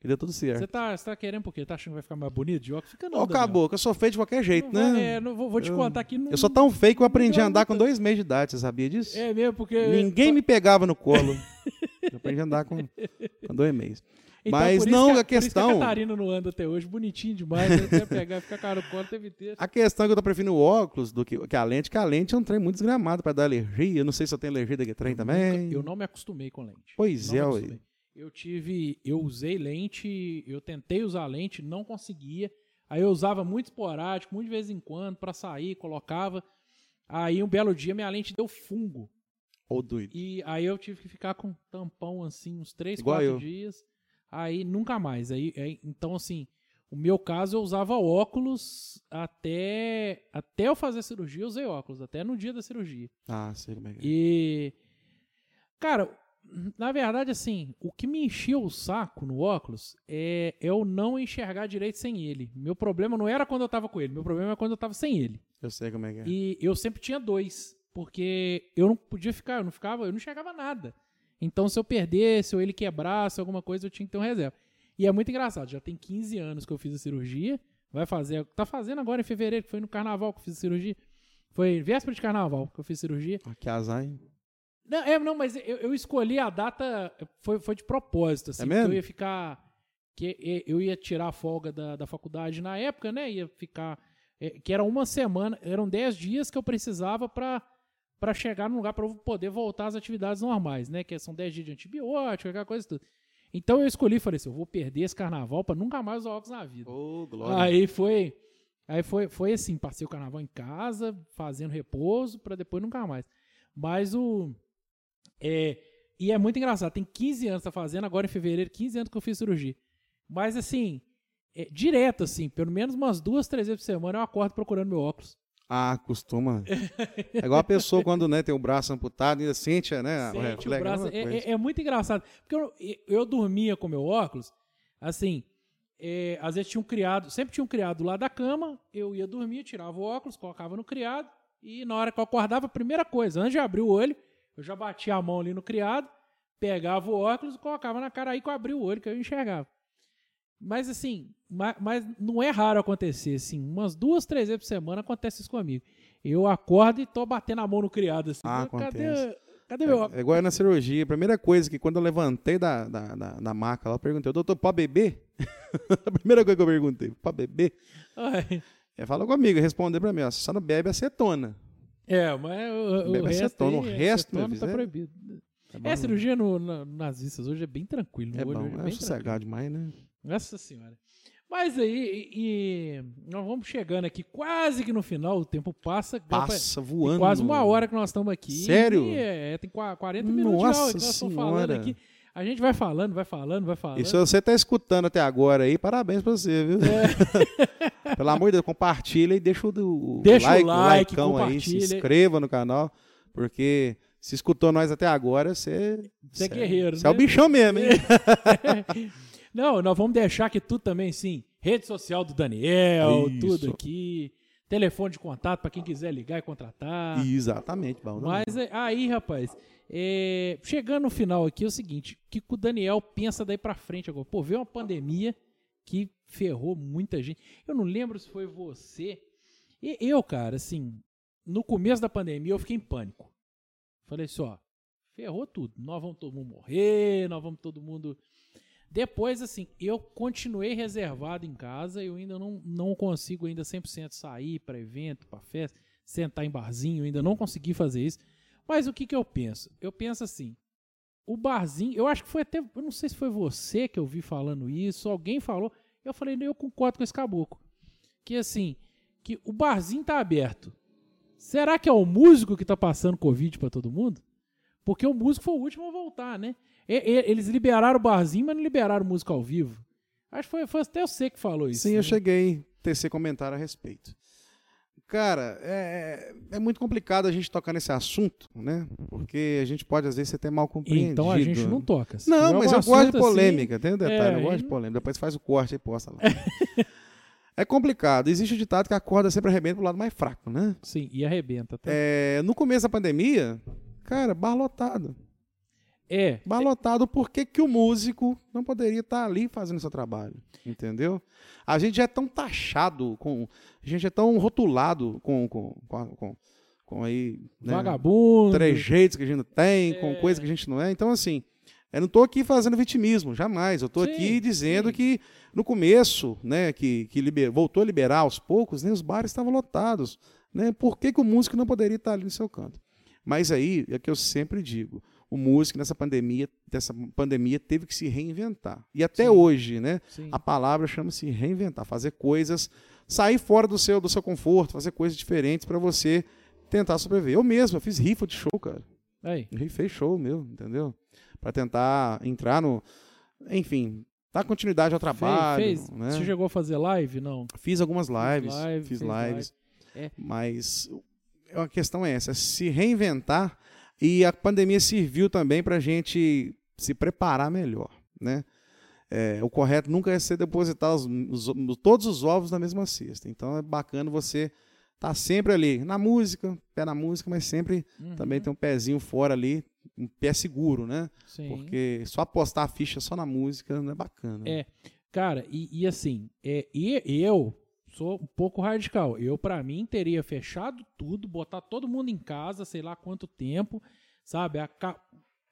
que deu tudo certo. Você tá, tá querendo por quê? Tá achando que vai ficar mais bonito de óculos? Fica não, Ó, acabou, que eu sou feio de qualquer jeito, Não né? é, não vou, vou te Eu- contar aqui. Não, Eu sou tão feio que eu aprendi a andar com dois meses de idade, você sabia disso? É mesmo, porque... Ninguém me pegava no colo. eu aprendi a andar com, com dois meses. Então, Mas por não, que a por isso que questão- a Catarina não anda até hoje, bonitinho demais. né? Até pegar e ficar cara no colo o tempo inteiro. A questão é que eu tô preferindo o óculos do que, que a lente, que a lente é um trem muito desgramado pra dar alergia. Eu não sei se eu tenho alergia daquele trem também. Eu não me acostumei com lente. Pois Não é. Eu tive, eu usei lente, eu tentei usar lente, não conseguia. Aí eu usava muito esporádico, muito de vez em quando, pra sair, colocava. Aí um belo dia minha lente deu fungo. Ô, doido. E aí eu tive que ficar com tampão assim uns 3, Igual 4 eu. dias. Aí nunca mais. Aí, aí- então assim, o meu caso eu usava óculos até até eu fazer a cirurgia, eu usei óculos, até no dia da cirurgia. Ah, sei como é que é. E. Cara, na verdade, assim, o que me encheu o saco no óculos é eu não enxergar direito sem ele. Meu problema não era quando eu tava com ele, meu problema era quando eu tava sem ele. Eu sei como é que é. E eu sempre tinha dois, porque eu não podia ficar, eu não ficava, eu não enxergava nada. Então, se eu perdesse ou ele quebrasse alguma coisa, eu tinha que ter um reserva. E é muito engraçado, já tem 15 anos que eu fiz a cirurgia, vai fazer, tá fazendo agora em fevereiro, que foi no carnaval que eu fiz a cirurgia. Foi véspera de carnaval que eu fiz a cirurgia. Ah, que azar, hein? Não, é, não mas eu, eu escolhi a data, foi, foi de propósito, assim, É mesmo? eu ia ficar. Que e- eu ia tirar a folga da, da faculdade na época, né? Ia ficar. é, que era uma semana, eram 10 dias que eu precisava pra para chegar num lugar para eu poder voltar às atividades normais, né? Que são 10 dias de antibiótico, aquela coisa tudo. Então eu escolhi, falei assim, eu vou perder esse carnaval pra nunca mais usar óculos na vida. Ô, glória. Aí foi, aí foi, foi assim, passei o carnaval em casa, fazendo repouso pra depois nunca mais. Mas o é, e é muito engraçado, tem 15 anos que tá fazendo, agora em fevereiro, 15 anos que eu fiz cirurgia. Mas assim, é, direto assim, pelo menos umas duas, três vezes por semana eu acordo procurando meu óculos. Ah, costuma. É igual a pessoa quando né, tem o braço amputado, ainda sente, né? Sente o o reflexo, braço. é, é- é muito engraçado. Porque eu, eu dormia com meu óculos, assim, é, às vezes tinha um criado, sempre tinha um criado lá da cama, eu ia dormir, tirava o óculos, colocava no criado, e na hora que eu acordava, a primeira coisa, antes de abrir o olho, eu já batia a mão ali no criado, pegava o óculos e colocava na cara aí que eu o olho, que eu enxergava. Mas assim, ma- mas, não é raro acontecer, assim, umas duas, três vezes por semana acontece isso comigo. Eu acordo e tô batendo a mão no criado, assim, Ah, cadê, acontece. cadê meu óculos? É igual na cirurgia. A primeira coisa que quando eu levantei da, da, da, da maca lá, eu perguntei, doutor, pode beber? a primeira coisa que eu perguntei, pode beber? Ai, Ele falou comigo, respondeu pra mim, ó, só não bebe acetona. É, mas o, o Bebe resto, acetona, aí, o resto, acetona meu tá é- proibido. Tá bom, É, cirurgia no, na- nas vistas hoje é bem tranquilo. No É olho bom, hoje é bem sossegado demais, né? Nossa senhora. Mas aí, e, e nós vamos chegando aqui quase que no final, o tempo passa. Passa Tem voando. quase uma hora que nós estamos aqui. Sério? E é, tem qua- 40 minutos de Nossa aula que nós estamos falando aqui. A gente vai falando, vai falando, vai falando. E se você tá escutando até agora aí, parabéns pra você, viu? Pelo amor de Deus, compartilha e deixa o, o É. Deixa o like, like, likeão aí, se inscreva no canal, porque se escutou nós até agora, você... Você é guerreiro, Você é o né? bichão mesmo, hein? Não, nós vamos deixar aqui tudo também, sim. Rede social do Daniel, Isso. tudo aqui. Telefone de contato para quem quiser ligar e contratar. Exatamente, bom. Mas é- aí, rapaz, é, chegando no final aqui é o seguinte: o que o Daniel pensa daí pra frente agora? Pô, veio uma pandemia que ferrou muita gente. Eu não lembro se foi você. E eu, cara, assim, no começo da pandemia eu fiquei em pânico. Falei assim, ó, ferrou tudo. Nós vamos todo mundo morrer, nós vamos todo mundo. Depois, assim, eu continuei reservado em casa, eu ainda não, não consigo ainda 100% sair para evento, para festa, sentar em barzinho, ainda não consegui fazer isso. Mas o que, que eu penso? Eu penso assim, o barzinho, eu acho que foi até, eu não sei se foi você que eu vi falando isso, alguém falou, eu falei, eu concordo com esse caboclo. Que assim, que o barzinho tá aberto. Será que é o músico que tá passando Covid para todo mundo? Porque o músico foi o último a voltar, né? E- e- Eles liberaram o barzinho, mas não liberaram música ao vivo. Acho que foi, foi até você que falou isso. Sim, né? eu cheguei a tecer comentário a respeito. Cara, é, é muito complicado a gente tocar nesse assunto, né? Porque a gente pode, às vezes, ser até mal compreendido. Então a gente não toca. Não, mas eu gosto de assim, polêmica, tem um detalhe, é, eu gosto de polêmica. Depois faz o corte e posta lá. é complicado. Existe o ditado que a corda sempre arrebenta pro lado mais fraco, né? sim, e arrebenta. Tá? É, no começo da pandemia, cara, bar lotado. É, Bar lotado, por que, que o músico não poderia estar ali fazendo seu trabalho? Entendeu? A gente já é tão taxado, com, a gente é tão rotulado com, com, com, com, com aí, né, vagabundo. trejeitos que a gente tem, com É. coisas que a gente não é. Então, assim, eu não estou aqui fazendo vitimismo, jamais. Eu estou aqui dizendo sim. que no começo, né, que, que liber- voltou a liberar aos poucos, né, os bares estavam lotados. Né? Por que, que o músico não poderia estar ali no seu canto? Mas aí é que eu sempre digo, o músico nessa pandemia, dessa pandemia teve que se reinventar. E até Sim. hoje, né, Sim. a palavra chama-se reinventar, fazer coisas, sair fora do seu do seu conforto, fazer coisas diferentes para você tentar sobreviver. Eu mesmo, eu fiz rifa de show, cara. Aí. Rifei show meu, entendeu? Para tentar entrar no, enfim, dar continuidade ao trabalho, fez, fez- né? Você chegou a fazer live? Não. Fiz algumas lives, live, fiz fez lives, live. É. mas a questão é essa, se reinventar e a pandemia serviu também para a gente se preparar melhor, né? É, o correto nunca é ser depositar os- os- todos os ovos na mesma cesta. Então é bacana você estar sempre ali na música, pé na música, mas sempre Uhum, também ter um pezinho fora ali, um pé seguro, né? Sim. Porque só apostar a ficha só na música não é bacana. É. Cara, e, e assim, é, e eu sou um pouco radical. Eu, pra mim, teria fechado tudo, botar todo mundo em casa, sei lá quanto tempo, sabe? Aca-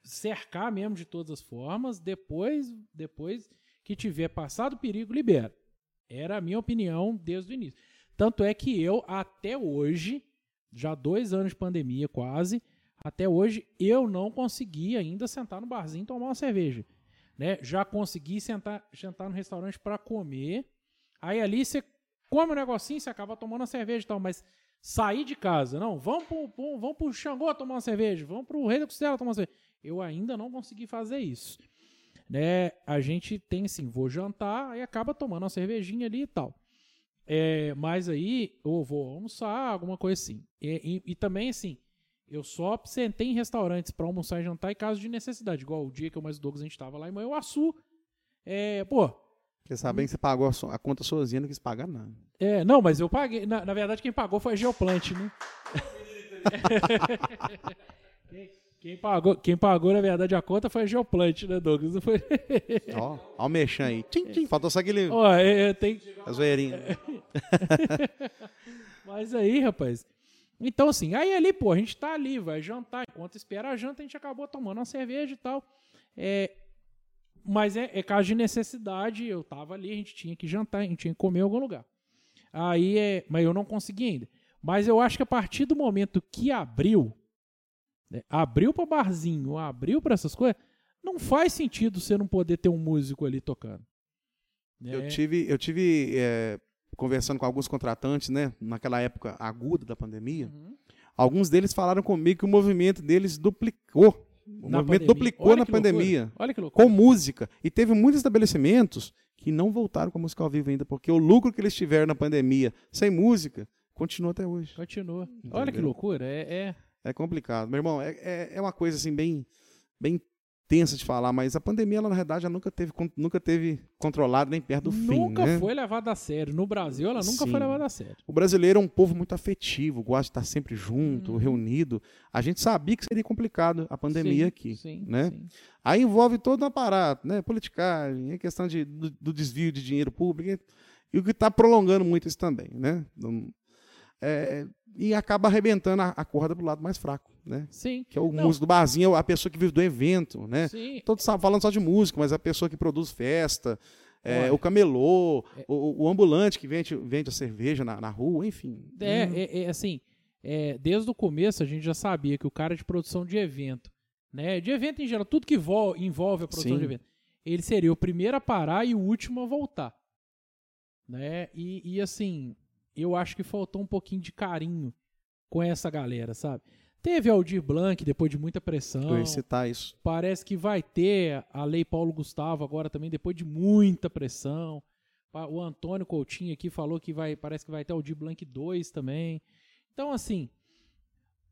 cercar mesmo de todas as formas. Depois, depois que tiver passado o perigo, libera. Era a minha opinião desde o início. Tanto é que eu, até hoje, já dois anos de pandemia quase, até hoje, eu não consegui ainda sentar no barzinho e tomar uma cerveja né? Já consegui sentar, sentar no restaurante para comer. Aí ali você come um negocinho, você acaba tomando uma cerveja e tal, mas sair de casa, não, vamos pro, pro, vamos pro Xangô tomar uma cerveja, vamos pro Rei da Costela tomar uma cerveja. Eu ainda não consegui fazer isso. Né? A gente tem assim, vou jantar e acaba tomando uma cervejinha ali e tal. É, mas aí eu vou almoçar, alguma coisa assim. E, e, e também, assim, eu só sentei em restaurantes pra almoçar e jantar em caso de necessidade. Igual o dia que eu mais o Douglas a gente tava lá em Manhuaçu. É, pô, Porque sabem que você pagou a, a conta sozinha, não quis pagar nada. é, não, mas eu paguei. Na, na verdade, quem pagou foi a Geoplant, né? quem, quem pagou, quem pagou, na verdade, a conta foi a Geoplant, né, Douglas? Não foi... Ó, ó o mexão aí. Tchim, tchim, faltou só aquele. Ó, é, é, tem, A zoeirinha. Mas aí, rapaz. Então, assim, aí ali, pô, a gente tá ali, vai jantar. Enquanto espera a janta, a gente acabou tomando uma cerveja e tal. É, mas é, é caso de necessidade, eu tava ali, a gente tinha que jantar, a gente tinha que comer em algum lugar. Aí é. Mas eu não consegui ainda. Mas eu acho que a partir do momento que abriu, né, abriu pra barzinho, abriu pra essas coisas, não faz sentido você não poder ter um músico ali tocando. Eu É, tive, eu tive é, conversando com alguns contratantes, né, naquela época aguda da pandemia. Uhum. Alguns deles falaram comigo que o movimento deles duplicou. O Na movimento pandemia. duplicou Olha na que loucura. pandemia. Olha que loucura. Com música. E teve muitos estabelecimentos que não voltaram com a música ao vivo ainda, porque o lucro que eles tiveram na pandemia sem música continua até hoje. Continua. Olha que Entendeu? loucura. É, é- É complicado. Meu irmão, é, é, é uma coisa assim bem, bem tensa de falar, mas a pandemia, ela, na verdade, ela nunca teve, nunca teve controlado nem perto do fim. nunca né? foi levada a sério. No Brasil, ela nunca Sim. foi levada a sério. O brasileiro é um povo muito afetivo, gosta de estar sempre junto, Uhum. reunido. A gente sabia que seria complicado a pandemia Sim, aqui. Sim, né? sim. Aí envolve todo um aparato, né? Politicagem, a questão de, do, do desvio de dinheiro público. e- E o que está prolongando muito isso também, né? É, e acaba arrebentando a, a corda pro lado mais fraco, né? Sim. Que é o Não. músico do barzinho, é a pessoa que vive do evento, né? Sim. Todos falando só de música, mas a pessoa que produz festa, é, o camelô, o, o ambulante que vende, vende a cerveja na, na rua, enfim. É, Hum, é, é assim, é, desde o começo a gente já sabia que o cara de produção de evento, né? De evento em geral, tudo que vo- envolve a produção Sim. de evento, ele seria o primeiro a parar e o último a voltar. Né? E, e assim, eu acho que faltou um pouquinho de carinho com essa galera, sabe? Teve Aldir Blanc depois de muita pressão. eu ia citar isso. Parece que vai ter a lei Paulo Gustavo agora também, depois de muita pressão. O Antônio Coutinho aqui falou que vai, parece que vai ter o D Blank 2 também. Então, assim.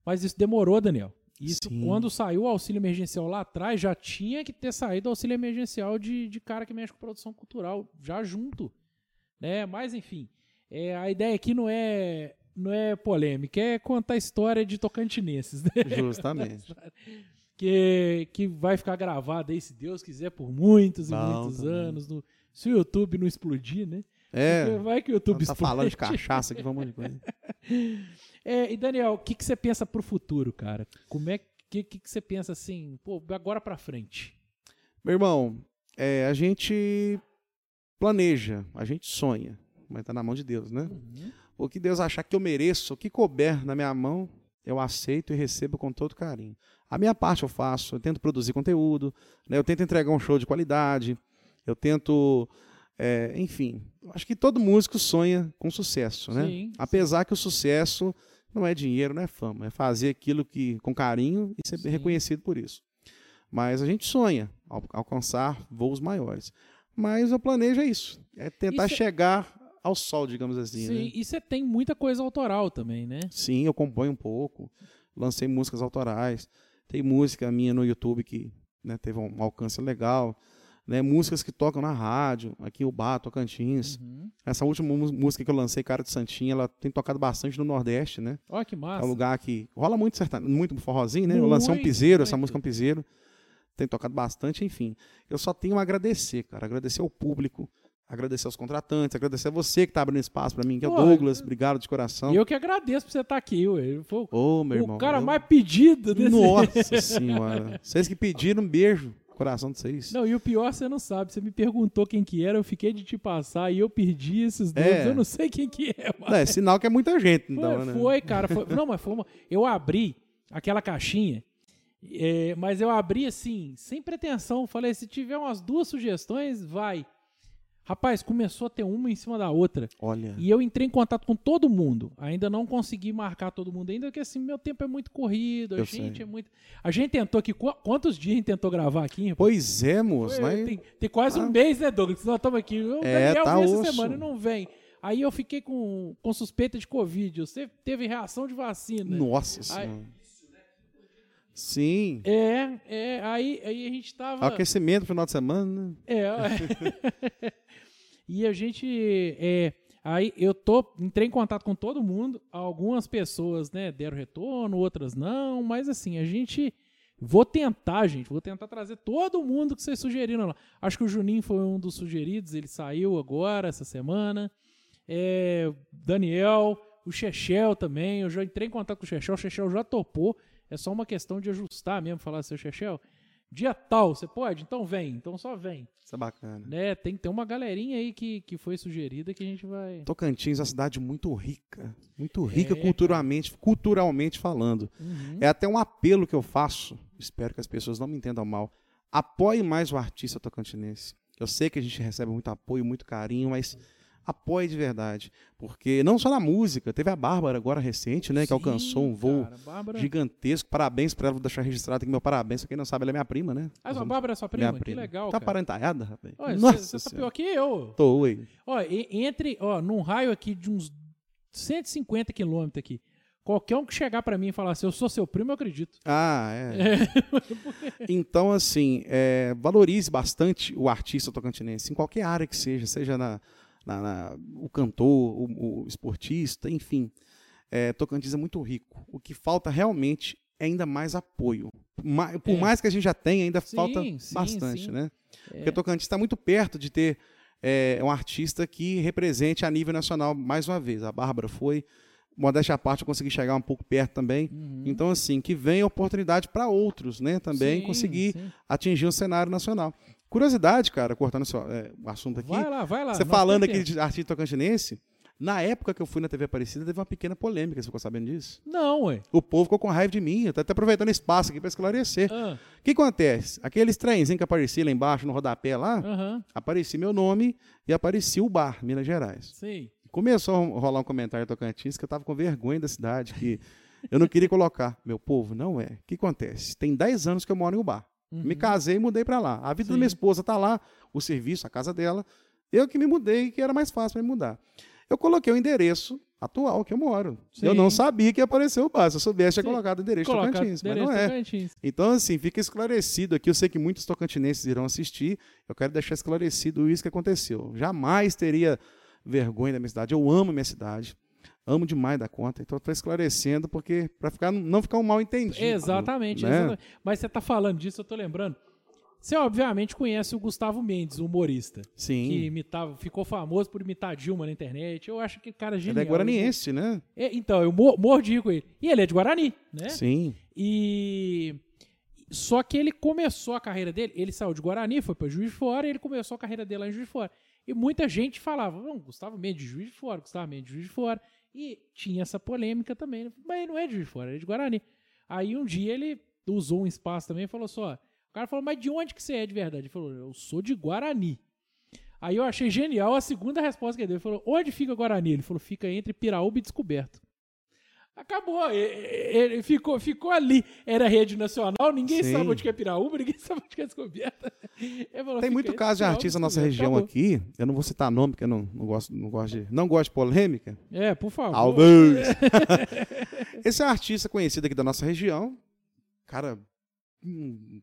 Mas isso demorou, Daniel. Isso, Sim. quando saiu o auxílio emergencial lá atrás, já tinha que ter saído o auxílio emergencial de, de cara que mexe com produção cultural, já junto. Né? Mas, enfim. É, a ideia aqui não é, não é polêmica, é contar a história de tocantinenses. Né? Justamente. que, que vai ficar gravado aí, se Deus quiser, por muitos e muitos também. anos. no- se o YouTube não explodir, né? Porque É, vai que o YouTube tá explode. falando de cachaça aqui, vamos de coisa. É, e Daniel, o que, que você pensa pro futuro, cara? Como é que, que, que você pensa assim, pô, agora pra frente? Meu irmão, é, a gente planeja, a gente sonha, mas tá na mão de Deus, né? Uhum. O que Deus achar que eu mereço, o que couber na minha mão, eu aceito e recebo com todo carinho. A minha parte eu faço, eu tento produzir conteúdo, né? eu tento entregar um show de qualidade, eu tento, é, enfim, acho que todo músico sonha com sucesso, né? Sim, Apesar que o sucesso não é dinheiro, não é fama, é fazer aquilo que com carinho e ser Sim. reconhecido por isso. Mas a gente sonha al- alcançar voos maiores. Mas o planejo é isso, é tentar E cê- chegar ao sol, digamos assim. Sim, né? e você tem muita coisa autoral também, né? Sim, eu componho um pouco, lancei músicas autorais, tem música minha no YouTube que né, teve um alcance legal, né, músicas que tocam na rádio, aqui em Ubá, Tocantins. Uhum. Essa última música que eu lancei, Cara de Santinha, ela tem tocado bastante no Nordeste, né? Olha que É massa. um lugar que rola muito muito forrozinho, né? eu lancei um Muito, piseiro, essa muito. música é um piseiro. Tem tocado bastante, enfim. Eu só tenho a agradecer, cara. Agradecer ao público, agradecer aos contratantes, agradecer a você que tá abrindo espaço para mim, que é o Pô, Douglas. Obrigado de coração. E eu que agradeço por você estar aqui, ué. Foi Ô, o meu irmão. cara eu- mais pedido desse Nossa senhora. Vocês que pediram, um beijo coração de vocês. Não, e o pior você não sabe. Você me perguntou quem que era, eu fiquei de te passar e eu perdi esses nomes. É. Eu não sei quem que é, mano. Não, é sinal que é muita gente, Foi, então, né? foi, cara. Foi, não, mas foi uma. Eu abri aquela caixinha, é, mas eu abri assim, sem pretensão. Falei, se tiver umas duas sugestões, vai. Rapaz, começou a ter uma em cima da outra. Olha. E eu entrei em contato com todo mundo. Ainda não consegui marcar todo mundo ainda, porque assim, meu tempo é muito corrido. A Eu gente sei. é muito. A gente tentou aqui. qu- Quantos dias a gente tentou gravar aqui? rapaz? Pois é, moço. Né? tem, tem quase Ah. um mês, né, Douglas? Nós estamos aqui. O É, Daniel tá veio essa semana e não vem. Aí eu fiquei com, com suspeita de Covid. Você teve reação de vacina. Nossa senhora. Sim. É, é, aí, aí a gente tava. Aquecimento no final de semana, né? É. e a gente. É, aí eu tô, entrei em contato com todo mundo. Algumas pessoas, né, deram retorno, outras não. Mas assim, a gente. Vou tentar, gente. Vou tentar trazer todo mundo que vocês sugeriram lá. Acho que o Juninho foi um dos sugeridos. Ele saiu agora, essa semana. É, Daniel, o Chechel também. Eu já entrei em contato com o Chechel. O Chechel já topou. É só uma questão de ajustar mesmo, falar, seu Chechel, dia tal, você pode? Então vem, então só vem. Isso é bacana. Né? Tem que ter uma galerinha aí que, que foi sugerida que a gente vai. Tocantins é uma cidade muito rica. Muito rica é, culturalmente, culturalmente falando. Uhum. É até um apelo que eu faço, espero que as pessoas não me entendam mal. Apoie mais o artista tocantinense. Eu sei que a gente recebe muito apoio, muito carinho, mas apoie de verdade. Porque não só na música, teve a Bárbara agora recente, né? Sim, que alcançou um voo cara, gigantesco. Parabéns para ela, vou deixar registrado aqui meu parabéns. Pra quem não sabe, ela é minha prima, né? Ah, a Bárbara é sua prima? Minha prima. Que legal. Tá parentalhada, rapaz. Olha, Nossa você tá pior que eu. Tô, ui. Ó, entre, ó, num raio aqui de uns 150 quilômetros aqui. Qualquer um que chegar para mim e falar assim, eu sou seu primo, eu acredito. Ah, é. é. então, assim, é, valorize bastante o artista tocantinense, em qualquer área que seja, seja na, na, na, o cantor, o, o esportista, enfim. É, Tocantins é muito rico. O que falta realmente é ainda mais apoio. Por é. mais que a gente já tenha, ainda sim, falta sim, bastante, sim. né? É. Porque Tocantins está muito perto de ter é, um artista que represente a nível nacional mais uma vez. A Bárbara foi, modéstia à parte, eu consegui chegar um pouco perto também. Uhum. Então, assim, que venha oportunidade para outros, né? Também conseguir atingir o cenário nacional. Curiosidade, cara, cortando só, é, o assunto aqui. Vai lá, vai lá. Você falando aqui de artista tocantinense, na época que eu fui na TV Aparecida, teve uma pequena polêmica, você ficou sabendo disso? Não, ué. O povo ficou com raiva de mim, eu tô até aproveitando espaço aqui para esclarecer. O ah. que acontece? Aqueles trenzinhos que aparecia lá embaixo, no rodapé lá, uhum. aparecia meu nome e aparecia o bar, Minas Gerais. Sim. Começou a rolar um comentário Tocantins que eu tava com vergonha da cidade, que eu não queria colocar. Meu povo, não é. O que acontece? Tem 10 anos que eu moro em um bar. Uhum. Me casei e mudei para lá. A vida Sim. da minha esposa tá lá, o serviço, a casa dela. Eu que me mudei, que era mais fácil para me mudar. Eu coloquei o endereço atual que eu moro. Sim. Eu não sabia que ia aparecer o bar. Se eu soubesse, tinha colocado o endereço Coloca Tocantins, mas não é. Tocantins. Então, assim, fica esclarecido aqui. Eu sei que muitos tocantinenses irão assistir. Eu quero deixar esclarecido isso que aconteceu. Jamais teria vergonha da minha cidade. Eu amo a minha cidade. Amo demais da conta. Então, estou esclarecendo, porque para ficar, não ficar um mal entendido. Exatamente, né? exatamente. Mas você está falando disso, eu estou lembrando. Você obviamente conhece o Gustavo Mendes, o humorista. Sim. Que imitava, ficou famoso por imitar Dilma na internet. Eu acho que cara genial. Ele é guaraniense, né? É, então, eu mordi com ele. E ele é de Guarani, né? Sim. E. Só que ele começou a carreira dele, ele saiu de Guarani, foi para Juiz de Fora, e ele começou a carreira dele lá em Juiz de Fora. E muita gente falava, não, Gustavo Mendes de Juiz de Fora, Gustavo Mendes de Juiz de Fora. E tinha essa polêmica também. Mas não é de Fora, é de Guarani. Aí um dia ele usou um espaço também e falou só: cara falou, mas de onde que você é de verdade? Ele falou, eu sou de Guarani. Aí eu achei genial a segunda resposta que ele deu. Ele falou, onde fica Guarani? Ele falou, fica entre Piraúba e Descoberto. Acabou, ele ficou, ficou ali. Era rede nacional, ninguém Sim. sabe onde que é Piraúba, ninguém sabe onde que é descoberta. Falou, Tem muito caso de artista na nossa região acabou. aqui. Eu não vou citar nome, porque eu não, não, gosto, não, gosto de, não gosto de polêmica. É, por favor. Talvez. Esse é um artista conhecido aqui da nossa região. Cara, um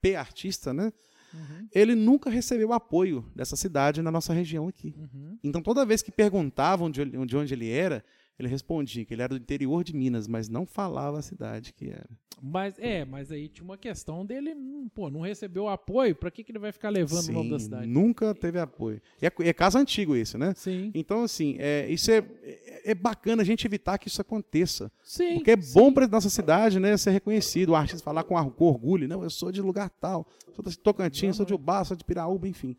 P artista, né? Uhum. Ele nunca recebeu apoio dessa cidade na nossa região aqui. Uhum. Então, toda vez que perguntavam de, de onde ele era, ele respondia que ele era do interior de Minas, mas não falava a cidade que era. Mas é, mas aí tinha uma questão dele, hum, pô, não recebeu apoio, para que, que ele vai ficar levando Sim, o nome da cidade? Nunca teve apoio. E é, é caso antigo isso, né? Sim. Então, assim, é, isso é, é, é bacana a gente evitar que isso aconteça. Sim. Porque é bom para nossa cidade, né, ser reconhecido, o artista falar com, com orgulho, não, eu sou de lugar tal, sou de Tocantins, sou de Ubá, sou de Piraúba, enfim.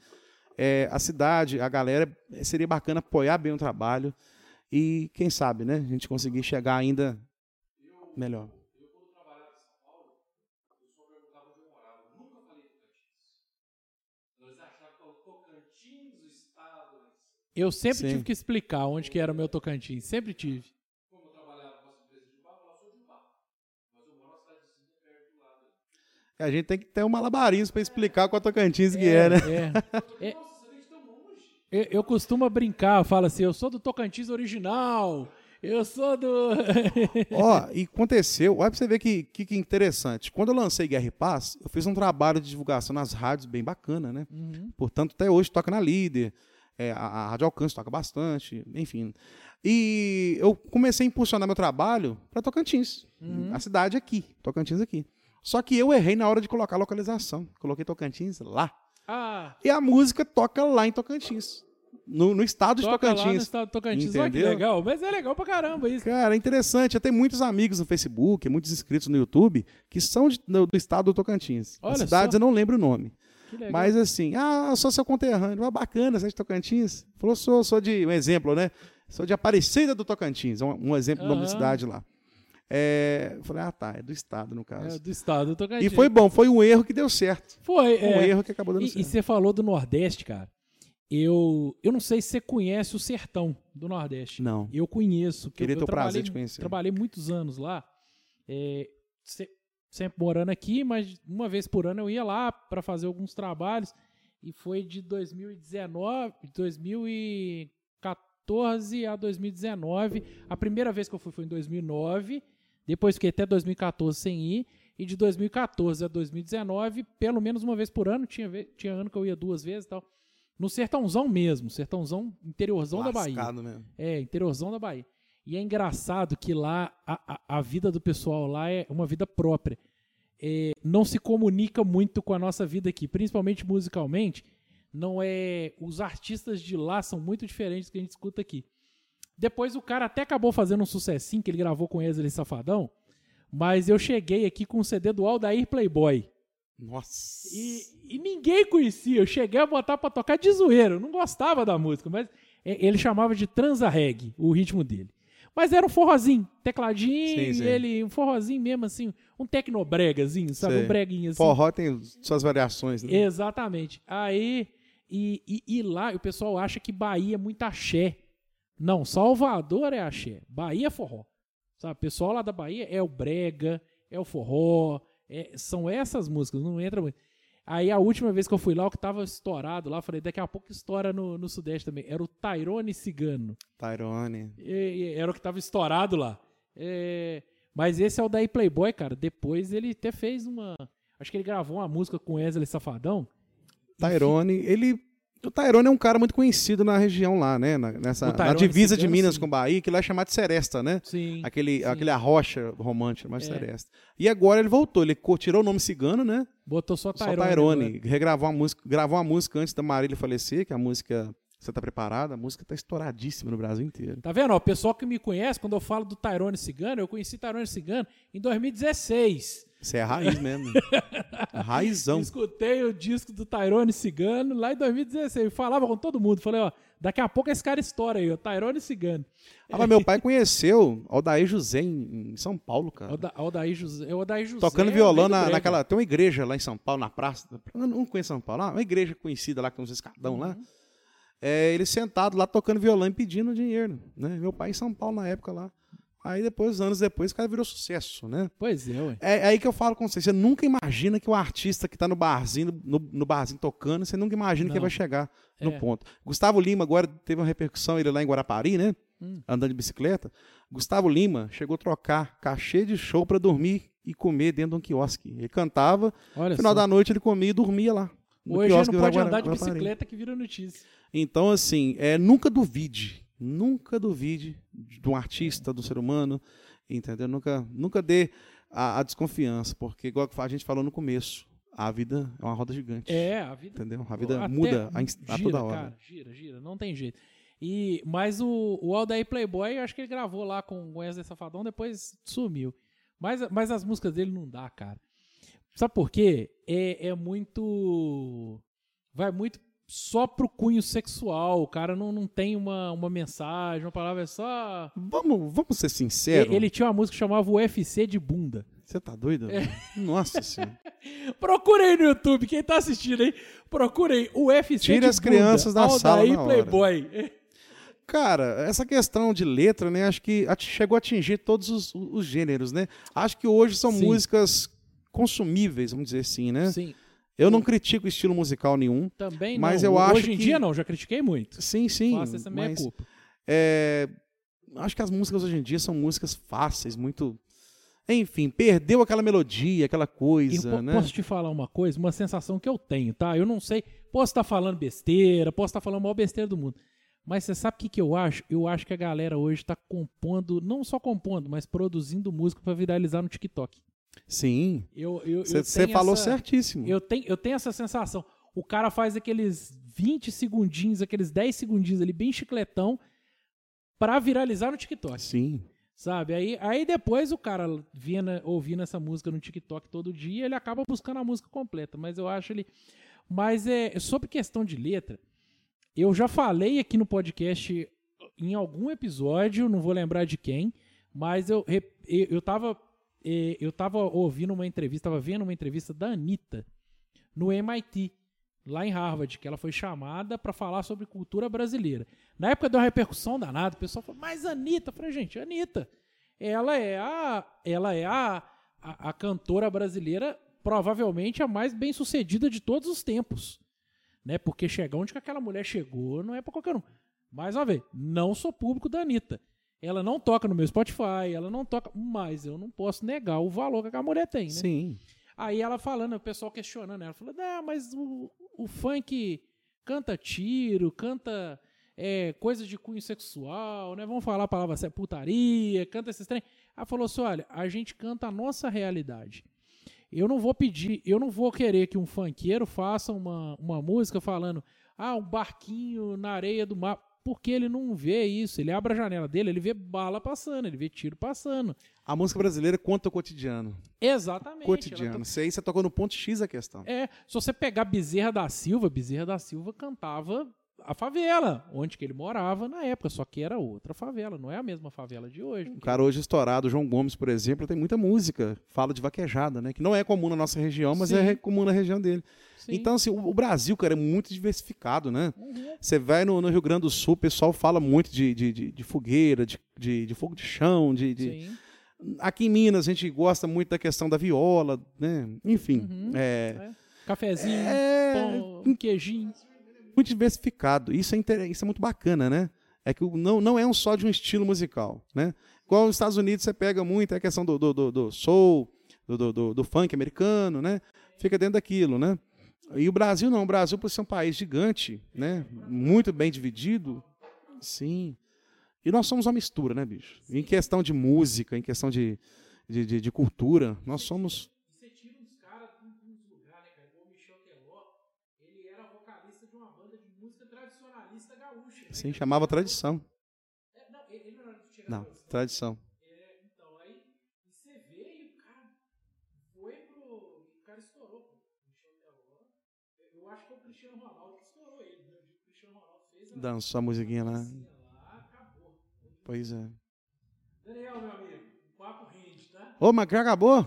É, a cidade, a galera, seria bacana apoiar bem o trabalho. E quem sabe, né? A gente conseguir chegar ainda melhor. Eu, quando trabalhava em São Paulo, o pessoal perguntava onde eu morava. Eu nunca falei Tocantins. Eles achavam que o Tocantins, o estado. Eu sempre Sim. tive que explicar onde que era o meu Tocantins. Sempre tive. Como eu trabalhava com essa empresa de Ubá, eu sou de Ubá. Mas eu moro na cidadezinha perto do lado. A gente tem que ter um malabarismo para explicar qual Tocantins é, que é, né? É. é. Eu, eu costumo brincar, eu falo assim, eu sou do Tocantins original, eu sou do... Ó, e aconteceu, olha pra você ver que, que, que interessante. Quando eu lancei Guerra e Paz, eu fiz um trabalho de divulgação nas rádios bem bacana, né? Uhum. Portanto, até hoje toca na Líder, é, a, a Rádio Alcance toca bastante, enfim. E eu comecei a impulsionar meu trabalho para Tocantins, a cidade aqui, Tocantins aqui. Só que eu errei na hora de colocar a localização. Coloquei Tocantins lá. Ah, E a música toca lá em Tocantins. No, no estado de toca lá no Tocantins. estado do Tocantins. Olha que Entendeu? legal, mas é legal pra caramba isso. Cara, é interessante. Eu tenho muitos amigos no Facebook, muitos inscritos no YouTube, que são de- do, do estado do Tocantins. Olha As cidades só. eu não lembro o nome. Mas assim, ah, eu sou seu conterrâneo. Ah, bacana, você é de Tocantins? Falou, sou, sou de, um exemplo, né? Sou de Aparecida do Tocantins, um, um exemplo nome da Aham. cidade lá. É, eu falei, ah tá, é do estado no caso. É, do estado do Tocantins. e foi bom, foi um erro que deu certo. Foi, Um é. erro que acabou dando E, e certo. você falou do Nordeste, cara. Eu, eu não sei se você conhece o sertão do Nordeste. Não. Eu conheço. Queria eu, ter eu o prazer de conhecer. Trabalhei muitos anos lá. é, se- sempre morando aqui, mas uma vez por ano eu ia lá para fazer alguns trabalhos. E foi de 2019, 2014 a 2019. A primeira vez que eu fui foi em 2009. Depois fiquei até 2014 sem ir. E de 2014 a 2019, pelo menos uma vez por ano. Tinha, tinha ano que eu ia duas vezes e tal. No sertãozão mesmo, sertãozão interiorzão da Bahia. Lascado mesmo. É, interiorzão da Bahia. E é engraçado que lá a, a, a vida do pessoal lá é uma vida própria. É, não se comunica muito com a nossa vida aqui, principalmente musicalmente. Não é, os artistas de lá são muito diferentes do que a gente escuta aqui. Depois o cara até acabou fazendo um sucessinho que ele gravou com Wesley Safadão, mas eu cheguei aqui com o CD do Aldair Playboy. Nossa. E, e ninguém conhecia. Eu cheguei a botar pra tocar de zoeiro. Eu não gostava da música, mas ele chamava de transa reggae, o ritmo dele. Mas era um forrozinho, tecladinho, Sim, sim. ele, um forrozinho mesmo, assim, um tecnobregazinho, sabe? Sei. Um breguinho assim. Forró tem suas variações, né? Exatamente. Aí, e, e, e lá o pessoal acha que Bahia é muito axé. Não, Salvador é axé. Bahia é forró. Sabe? O pessoal lá da Bahia é o brega, é o forró, é- são essas músicas, não entra muito. Aí a última vez que eu fui lá, o que tava estourado lá, falei, daqui a pouco estoura no, no Sudeste também. Era o Tyrone Cigano. Tyrone. E- e era o que tava estourado lá. É, mas esse é o daí Playboy, cara. Depois ele até fez uma. Acho que ele gravou uma música com Wesley Safadão. Tyrone, ele. O Tyrone é um cara muito conhecido na região lá, né? Na, nessa, na divisa de Minas sim. com Bahia, que lá é chamado de Seresta, né? Sim. Aquele, sim. aquele arrocha romântico, mas É. Seresta. E agora ele voltou, ele tirou o nome cigano, né? Botou só Só Tyrone. Tyrone. agora. Regravou uma música, gravou uma música antes da Marília falecer, que é a música Você tá preparada? A música tá estouradíssima no Brasil inteiro. Tá vendo? O pessoal que me conhece, quando eu falo do Tyrone Cigano, eu conheci Tyrone Cigano em 2016. Isso é raiz mesmo. Raizão. Escutei o disco do Tyrone Cigano lá em 2016. Eu falava com todo mundo. Falei, ó, daqui a pouco esse cara estoura aí, ó. Tyrone Cigano. Ah, mas meu pai conheceu Aldair José em, em São Paulo, cara. Alda- Aldair José. é o Aldair José Tocando violão na, naquela. Tem uma igreja lá em São Paulo, na praça. Eu não conheço São Paulo. Ah, uma igreja conhecida lá, que tem uns escadão lá. Uhum. É, ele sentado lá tocando violão e pedindo dinheiro. Né? Meu pai em São Paulo na época lá. Aí depois, anos depois, o cara virou sucesso, né? Pois é, ué. É, é aí que eu falo com você. Você nunca imagina que o artista que tá no barzinho, no, no barzinho tocando, você nunca imagina que Não. ele vai chegar no É. ponto. Gustavo Lima agora teve uma repercussão, ele lá em Guarapari, né? Hum. Andando de bicicleta. Gustavo Lima chegou a trocar cachê de show pra dormir e comer dentro de um quiosque. Ele cantava, Olha no final só. da noite ele comia e dormia lá. no Hoje não pode andar de bicicleta que vira notícia. Então, assim, é, nunca duvide, nunca duvide de um artista, do ser humano, entendeu? Nunca, nunca dê a, a desconfiança, porque, igual a gente falou no começo, a vida é uma roda gigante. É, a vida Entendeu? A vida muda a, ins- a gira, toda hora. Cara, gira, gira, não tem jeito. E, mas o, o Aldair Playboy, eu acho que ele gravou lá com o Wesley Safadão, depois sumiu. Mas, mas as músicas dele não dá, cara. Sabe por quê? É, é muito. Vai muito só pro cunho sexual. O cara não, não tem uma, uma mensagem, uma palavra, é só. Vamos, vamos ser sinceros. Ele tinha uma música que chamava UFC de bunda. Você tá doido? É. Nossa senhora. Procura aí no YouTube, quem tá assistindo aí, procura aí UFC Tire de as crianças da sala na hora. Playboy. Cara, essa questão de letra, né? Acho que chegou a atingir todos os, os gêneros, né? Acho que hoje são Sim. músicas consumíveis, vamos dizer assim, né? Sim. Eu não critico estilo musical nenhum. Também Mas não. eu acho Hoje em que- dia não, já critiquei muito. Sim, sim. Faço essa minha mas, culpa. é, acho que as músicas hoje em dia são músicas fáceis, muito. Enfim, perdeu aquela melodia, aquela coisa, po- né? posso te falar uma coisa, uma sensação que eu tenho, tá? Eu não sei, posso estar falando besteira, posso estar falando a maior besteira do mundo. Mas você sabe o que, que eu acho? Eu acho que a galera hoje está compondo, não só compondo, mas produzindo música para viralizar no TikTok. Sim. Você falou essa- certíssimo. Eu tenho, eu tenho essa sensação. O cara faz aqueles 20 segundinhos, aqueles 10 segundinhos ali, bem chicletão, pra viralizar no TikTok. Sim. Sabe? Aí, aí depois o cara vendo, ouvindo essa música no TikTok todo dia, ele acaba buscando a música completa. Mas eu acho ele. Mas é sobre questão de letra, eu já falei aqui no podcast em algum episódio, não vou lembrar de quem, mas eu, eu, eu tava. Eh, Eu tava ouvindo uma entrevista, tava vendo uma entrevista da Anitta no MIT, lá em Harvard, que ela foi chamada para falar sobre cultura brasileira. Na época deu uma repercussão danada, o pessoal falou, mas Anitta, eu falei, gente, Anitta, ela é a, ela é a, a, a cantora brasileira provavelmente a mais bem sucedida de todos os tempos. Né? Porque chegar onde que aquela mulher chegou não é para qualquer um. Mais uma vez, não sou público da Anitta. Ela não toca no meu Spotify, ela não toca, mas eu não posso negar o valor que aquela mulher tem, né? Sim. Aí ela falando, o pessoal questionando ela, falou, não, mas o, o funk canta tiro, canta é, coisa de cunho sexual, né? Vamos falar a palavra certa, putaria, canta esses trem. Ela falou assim, olha, a gente canta a nossa realidade. Eu não vou pedir, eu não vou querer que um funkeiro faça uma, uma música falando, ah, um barquinho na areia do mar, porque ele não vê isso. Ele abre a janela dele, ele vê bala passando, ele vê tiro passando. A música brasileira conta o cotidiano. Exatamente. Cotidiano. tá- Isso aí você tocou no ponto X da questão. É, se você pegar Bezerra da Silva, Bezerra da Silva cantava a favela, onde que ele morava na época, só que era outra favela, não é a mesma favela de hoje. Um cara hoje estourado, João Gomes, por exemplo, tem muita música. Fala de vaquejada, né? Que não é comum na nossa região, mas Sim. é comum na região dele. Sim. Então, assim, o, o Brasil, cara, é muito diversificado, né? Uhum. Você vai no, no Rio Grande do Sul, o pessoal fala muito de, de, de, de fogueira, de, de, de fogo de chão, de, de-. Aqui em Minas, a gente gosta muito da questão da viola, né? Enfim, Uhum. é, Cafezinho, É, pão, um queijinho. Muito diversificado. Isso é, inter- isso é muito bacana, né? É que não, não é um só de um estilo musical, né? Igual nos Estados Unidos você pega muito a questão do, do, do, do soul, do, do, do- do funk americano, né? Fica dentro daquilo, né? E o Brasil não. O Brasil, por ser um país gigante, né? Muito bem dividido, sim. E nós somos uma mistura, né, bicho? Em questão de música, em questão de, de, de- de cultura, nós somos... O Cristiano Ronaldo fez a Dançou a musiquinha lá. Pois é. Daniel, meu amigo, o papo rende, tá? Ô, mas já acabou?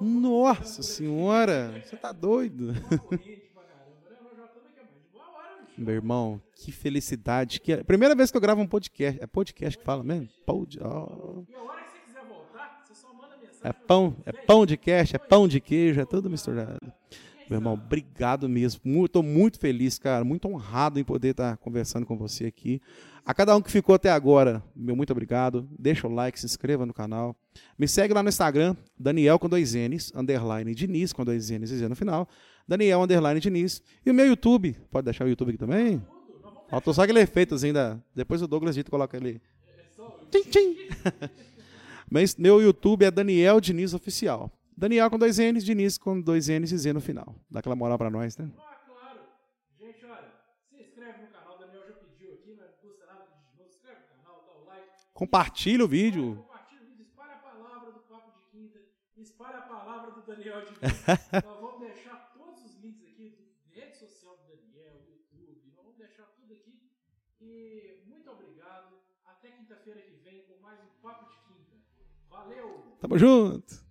Nossa senhora, você tá doido. o papo rende pra caramba, né? Nós já estamos aqui há mais de uma hora, bicho. Meu irmão, que felicidade. Que... Primeira vez que eu gravo um podcast. É podcast que fala mesmo? Pod... mensagem. É pão, é pão de é pão de queijo, é tudo misturado. Meu irmão, obrigado mesmo. Tô muito feliz, cara. Muito honrado em poder estar conversando com você aqui. A cada um que ficou até agora, meu muito obrigado. Deixa o like, se inscreva no canal. Me segue lá no Instagram, Daniel com dois N's, underline Diniz, com dois N's e Z no final. Daniel, underline Diniz. E o meu YouTube, pode deixar o YouTube aqui também? Faltou só aquele efeitozinho da... Depois o Douglas Dito coloca ali. Tchim, tchim. Mas meu YouTube é Daniel Diniz Oficial. Daniel com dois N's, Diniz com dois N's e Z no final. Dá aquela moral pra nós, né? Ah, claro. Gente, olha, se inscreve no canal, o Daniel já pediu aqui, não custa nada de novo. Inscreve no canal, dá o like. Compartilha o vídeo. Compartilha o vídeo, espalha a palavra do Papo de Quinta, espalha a palavra do Daniel de Nós vamos deixar todos os links aqui, do rede social do Daniel, do YouTube, nós vamos deixar tudo aqui. E muito obrigado. Até quinta-feira que vem com mais um Papo de Quinta. Valeu! Tamo junto.